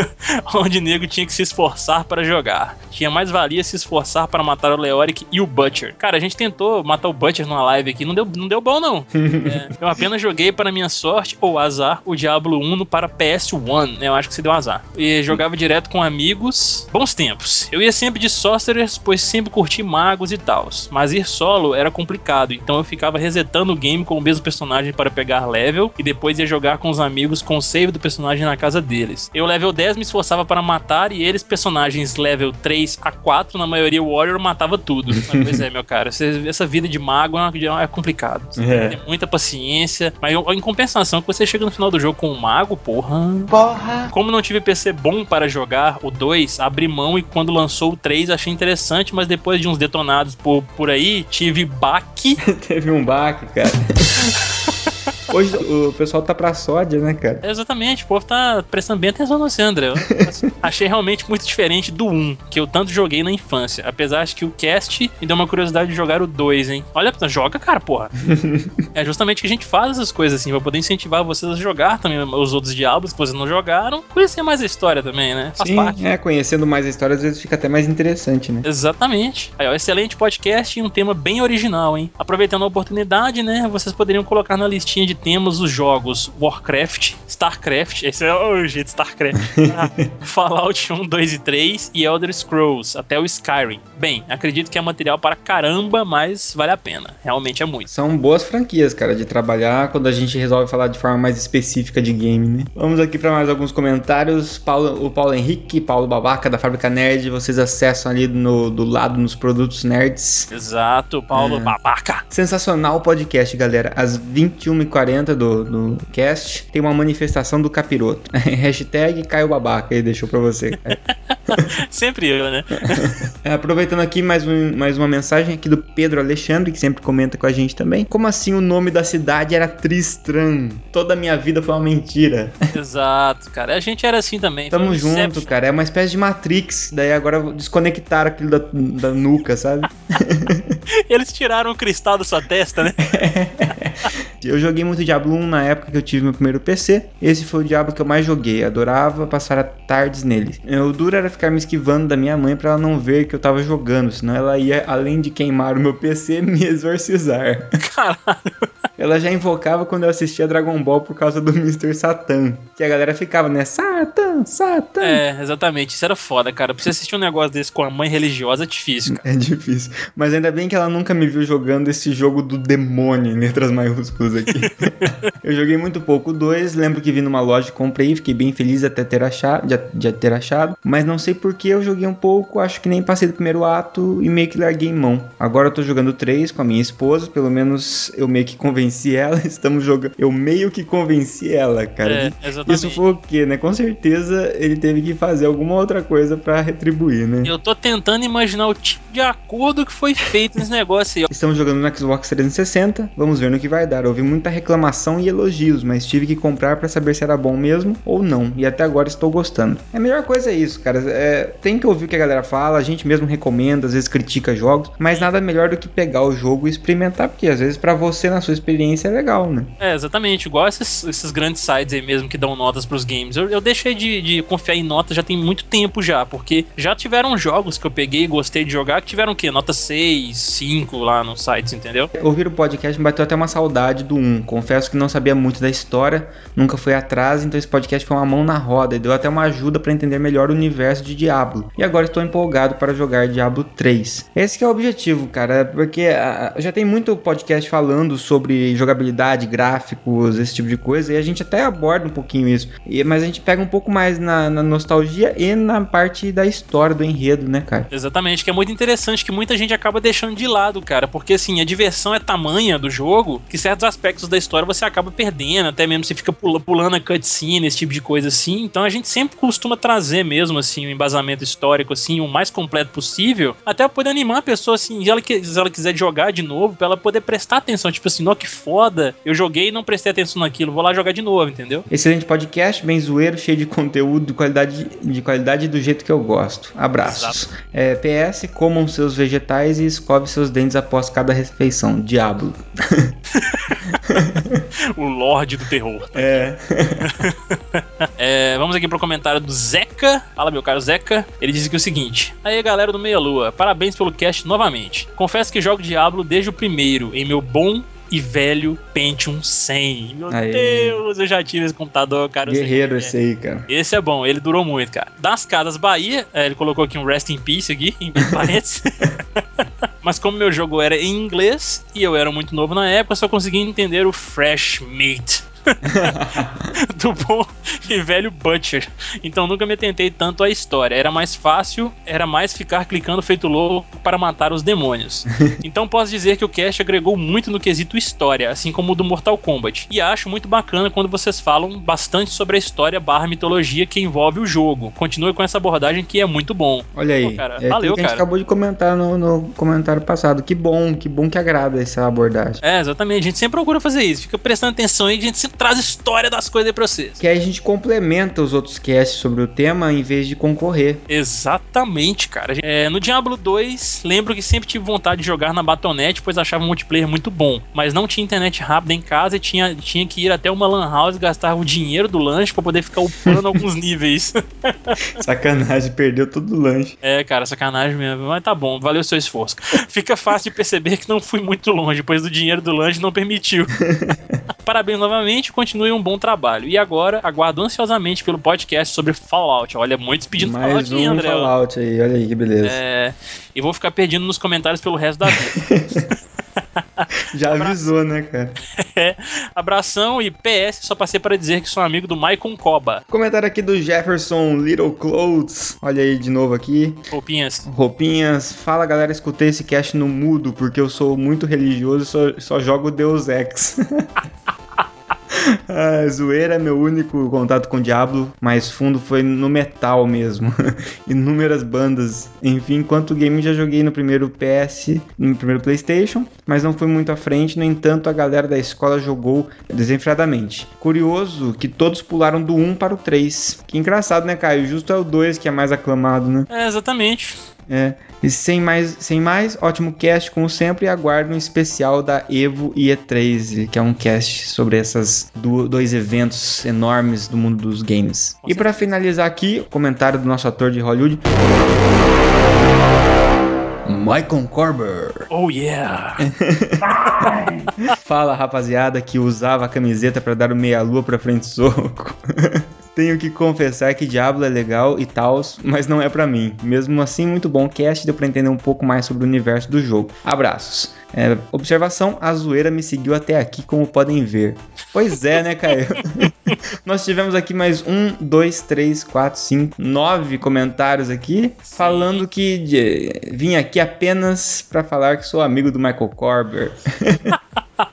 onde nego tinha que se esforçar para jogar. Tinha mais valia se esforçar para matar o Leoric e o Butcher. Cara, a gente tentou matar o Butcher numa live aqui, não deu, não deu bom não. É, eu apenas joguei para minha sorte ou azar o Diablo 1 para PS1. Eu acho que você deu azar. E jogava direto com amigos. Bons tempos. Eu ia sempre de Sorcerers, pois sempre curti magos e tals. Mas ir solo era complicado, então eu ficava resetando o game com o mesmo personagem para pegar level e depois ia jogar com os amigos com o save do personagem na casa deles. Eu level 10 me esforçava para matar e eles personagens level 3 a 4, na maioria o Warrior matava tudo. Mas, pois é, meu cara, essa- vida de mago é é complicado. Você É. tem que ter muita paciência, mas em compensação que você chega no final do jogo com um mago, porra. Porra! Como não tive PC bom para jogar o 2, abri mão e quando lançou o 3 achei interessante, mas depois de uns detonados por, por aí, tive baque. Teve um baque, cara. Hoje o pessoal tá pra sódia, né, cara? Exatamente, o povo tá prestando bem atenção no assim, achei realmente muito diferente do 1, que eu tanto joguei na infância. Apesar de que o cast me deu uma curiosidade de jogar o 2, hein? Olha, joga, cara, porra. é justamente que a gente faz essas coisas assim, pra poder incentivar vocês a jogar também os outros diabos que vocês não jogaram. Conhecer mais a história também, né? Faz parte. Sim, é, conhecendo mais a história, às vezes fica até mais interessante, né? Exatamente. Aí, ó, excelente podcast e um tema bem original, hein? Aproveitando a oportunidade, né? Vocês poderiam colocar na listinha de temas os jogos Warcraft, Starcraft, esse é o jeito Starcraft, ah, Fallout 1, 2 e 3 e Elder Scrolls, até o Skyrim. Bem, acredito que é material para caramba, mas vale a pena. Realmente é muito. São boas franquias, cara, de trabalhar quando a gente resolve falar de forma mais específica de game, né? Vamos aqui para mais alguns comentários. Paulo, o Paulo Henrique, Paulo Babaca, da Fábrica Nerd, vocês acessam ali no, do lado nos produtos nerds. Exato, Paulo É. Babaca. Sensacional podcast, galera. Às 21h40 do, do cast, tem uma manifestação do capiroto. Hashtag Caio Babaca, aí deixou pra você. cara. Sempre eu, né? É, aproveitando aqui mais, um- mais uma mensagem aqui do Pedro Alexandre, que sempre comenta com a gente também. Como assim o nome da cidade era Tristram? Toda a minha vida foi uma mentira. Exato, cara. A gente era assim também. Tamo Foi um junto, Inception. cara. É uma espécie de Matrix. Daí agora desconectaram aquilo da, da nuca, sabe? Eles tiraram o cristal da sua testa, né? Eu joguei muito Diablo 1 na época que eu tive meu primeiro PC. Esse foi o Diablo que eu mais joguei. Adorava passar tardes nele. O duro era ficar me esquivando da minha mãe pra ela não ver que eu tava jogando. Senão ela ia, além de queimar o meu PC, me exorcizar. Caralho. Ela já invocava quando eu assistia Dragon Ball por causa do Mr. Satan. Que a galera ficava, né? Satan, Satan. É, exatamente. Isso era foda, cara. Pra você assistir um negócio desse com a mãe religiosa é difícil, cara. É difícil. Mas ainda bem que ela nunca me viu jogando esse jogo do demônio, em letras maiúsculas aqui. eu joguei muito pouco 2, lembro que vi numa loja, comprei, fiquei bem feliz até ter achado, de, de ter achado. Mas não sei por que eu joguei um pouco, acho que nem passei do primeiro ato e meio que larguei mão. Agora eu tô jogando 3 com a minha esposa, pelo menos eu meio que convenci ela, estamos jogando. Eu meio que convenci ela, cara. É, exatamente. Isso foi o quê, né? Com certeza ele teve que fazer alguma outra coisa pra retribuir, né? Eu tô tentando imaginar o tipo de acordo que foi feito nesse negócio aí. Estamos jogando no Xbox 360, vamos ver no que vai dar. Houve muita reclamação e elogios, mas tive que comprar pra saber se era bom mesmo ou não. E até agora estou gostando. A melhor coisa é isso, cara. É, tem que ouvir o que a galera fala, a gente mesmo recomenda, às vezes critica jogos, mas nada melhor do que pegar o jogo e experimentar, porque às vezes pra você na sua experiência é legal, né? É, exatamente. Igual esses, esses grandes sites aí mesmo que dão notas pros games. Eu, eu deixei de, de confiar em notas já tem muito tempo já, porque já tiveram jogos que eu peguei e gostei de jogar que tiveram o quê? Nota 6, 5 lá nos sites, entendeu? Ouvir o podcast me bateu até uma saudade do 1. Confesso que não sabia muito da história, nunca fui atrás, então esse podcast foi uma mão na roda e deu até uma ajuda pra entender melhor o universo de Diablo. E agora estou empolgado para jogar Diablo 3. Esse que é o objetivo, cara, porque ah, já tem muito podcast falando sobre jogabilidade, gráficos, esse tipo de coisa, e a gente até aborda um pouquinho isso. E- mas a gente pega um pouco mais na, na nostalgia e na parte da história, do enredo, né, cara? Exatamente, que é muito interessante que muita gente acaba deixando de lado, cara, porque assim, a diversão é tamanha do jogo que certos aspectos da história você acaba perdendo, até mesmo você fica pula- pulando a cutscene, esse tipo de coisa assim. Então a gente sempre costuma trazer mesmo assim um embasamento histórico assim, o mais completo possível, até poder animar a pessoa assim, se ela, se ela quiser jogar de novo, pra ela poder prestar atenção, tipo assim, ó que foda, eu joguei e não prestei atenção naquilo, vou lá jogar de novo, entendeu? Excelente podcast, bem zoeiro, cheio de conteúdo de qualidade, de qualidade do jeito que eu gosto. Abraços. É, PS, comam seus vegetais e escove seus dentes após cada refeição. Diablo. o Lorde do Terror. É. É, vamos aqui pro comentário do Zeca. Fala, meu caro Zeca. Ele diz aqui o seguinte: Aí, galera do Meia Lua, parabéns pelo cast novamente. Confesso que jogo Diablo desde o primeiro, em meu bom e velho Pentium 100. Meu Aê. Deus, eu já tive esse computador, cara. Guerreiro é. esse aí, cara. Esse é bom, ele durou muito, cara. Das Casas Bahia, é, ele colocou aqui um Rest in Peace aqui, em parênteses. Mas como meu jogo era em inglês e eu era muito novo na época, só conseguia entender o Fresh Meat. do bom e velho Butcher. Então nunca me atentei tanto à história. Era mais fácil, era mais ficar clicando feito louco para matar os demônios. Então posso dizer que o cast agregou muito no quesito história, assim como o do Mortal Kombat. E acho muito bacana quando vocês falam bastante sobre a história barra mitologia que envolve o jogo. Continue com essa abordagem que é muito bom. Olha aí. Pô, cara, é valeu, que a gente cara. acabou de comentar no, no comentário passado. Que bom, que bom que agrada essa abordagem. É, exatamente. A gente sempre procura fazer isso. Fica prestando atenção aí a gente sempre traz história das coisas aí pra vocês. Que aí a gente complementa os outros casts sobre o tema em vez de concorrer. Exatamente, cara. É, no Diablo 2, lembro que sempre tive vontade de jogar na Batonete, pois achava o multiplayer muito bom. Mas não tinha internet rápida em casa e tinha, tinha que ir até uma lan house e gastar o dinheiro do lanche pra poder ficar upando alguns níveis. Sacanagem, perdeu todo o lanche. É, cara, sacanagem mesmo. Mas tá bom, valeu o seu esforço. Fica fácil de perceber que não fui muito longe, pois o dinheiro do lanche não permitiu. Parabéns novamente, continue um bom trabalho. E agora, aguardo ansiosamente pelo podcast sobre Fallout. Olha, muitos pedindo Mais Fallout aí, um André. Fallout aí, olha aí que beleza. É, e vou ficar perdido nos comentários pelo resto da vida. Já avisou, né, cara? Abração e PS, só passei para dizer que sou amigo do Maicon Coba. Comentário aqui do Jefferson Little Clothes. Olha aí de novo aqui. Roupinhas. Roupinhas. Fala galera, escutei esse cast no mudo porque eu sou muito religioso e só, só jogo Deus Ex. Ah, zoeira é meu único contato com o Diablo, mais fundo foi no metal mesmo. Inúmeras bandas. Enfim, enquanto game já joguei no primeiro PS, no primeiro PlayStation, mas não fui muito à frente. No entanto, a galera da escola jogou desenfreadamente. Curioso que todos pularam do 1 para o 3. Que engraçado, né, Caio? Justo é o 2 que é mais aclamado, né? É, exatamente. É. E sem mais, sem mais, ótimo cast como sempre e aguardo um especial da Evo e E3, que é um cast sobre esses dois eventos enormes do mundo dos games. Com e para finalizar aqui, o comentário do nosso ator de Hollywood. Michael Corber. Oh yeah! Fala rapaziada que usava a camiseta para dar o meia-lua pra frente soco. Tenho que confessar que Diablo é legal e tal, mas não é pra mim. Mesmo assim, muito bom cast, deu pra entender um pouco mais sobre o universo do jogo. Abraços. É, observação, a zoeira me seguiu até aqui, como podem ver. Pois é, né, Caio? Nós tivemos aqui mais um, dois, três, quatro, cinco, nove comentários aqui, falando que de, vim aqui apenas pra falar que sou amigo do Michael Corber.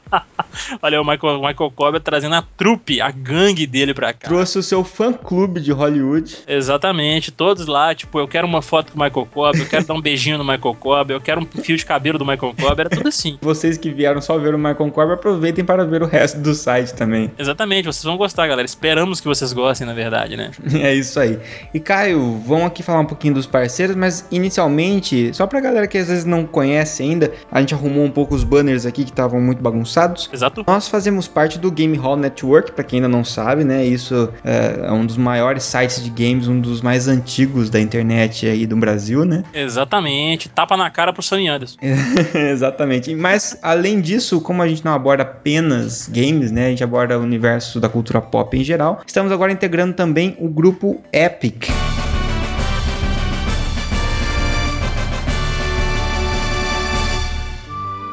Olha o Michael, Michael Coba trazendo a trupe, a gangue dele pra cá. Trouxe o seu fã-clube de Hollywood. Exatamente, todos lá, tipo, eu quero uma foto com o Michael Coba, eu quero dar um beijinho no Michael Coba, eu quero um fio de cabelo do Michael Coba, era tudo assim. Vocês que vieram só ver o Michael Corber, aproveitem para ver o resto do site também. Exatamente, vocês vão gostar, galera. Esperamos que vocês gostem, na verdade, né? É isso aí. E Caio, vamos aqui falar um pouquinho dos parceiros, mas inicialmente, só pra galera que às vezes não conhece ainda, a gente arrumou um pouco os banners aqui que estavam muito bagunçados. Exato. Nós fazemos parte do Game Hall Network, pra quem ainda não sabe, né? Isso é, é um dos maiores sites de games, um dos mais antigos da internet aí do Brasil, né? Exatamente. Tapa na cara pro Sonny Anderson. Exatamente. Mas além disso, como a gente não aborda apenas games, né? A gente aborda o universo da cultura pop em geral. Estamos agora integrando também o grupo Epic.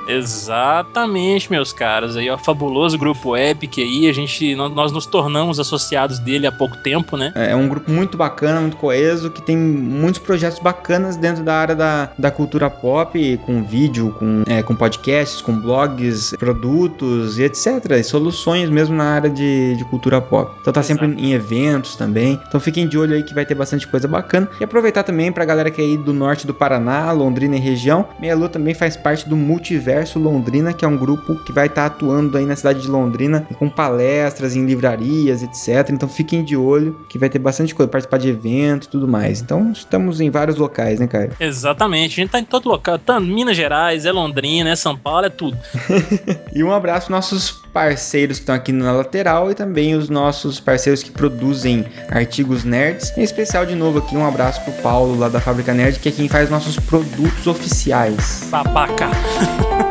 Exatamente, meus caros. Aí, ó, fabuloso grupo Epic aí. A gente, nós, nos tornamos associados dele há pouco tempo, né? É um grupo muito bacana, muito coeso, que tem muitos projetos bacanas dentro da área da, da cultura pop, com vídeo, com, é, com podcasts, com blogs, produtos e etc. E soluções mesmo na área de, de cultura pop. Então tá sempre em eventos também. Então fiquem de olho aí que vai ter bastante coisa bacana. E aproveitar também pra galera que é aí do norte do Paraná, Londrina e região. Meia Lua também faz parte do multiverso Universo Londrina, que é um grupo que vai estar atuando aí na cidade de Londrina com palestras em livrarias, etc. Então fiquem de olho que vai ter bastante coisa, participar de eventos e tudo mais. Então estamos em vários locais, né, Caio? Exatamente, a gente tá em todo local, tá em Minas Gerais, é Londrina, é São Paulo, é tudo. e um abraço nossos parceiros que estão aqui na lateral e também os nossos parceiros que produzem artigos nerds. Em especial, de novo, aqui um abraço pro Paulo lá da Fábrica Nerd, que é quem faz nossos produtos oficiais. Babaca.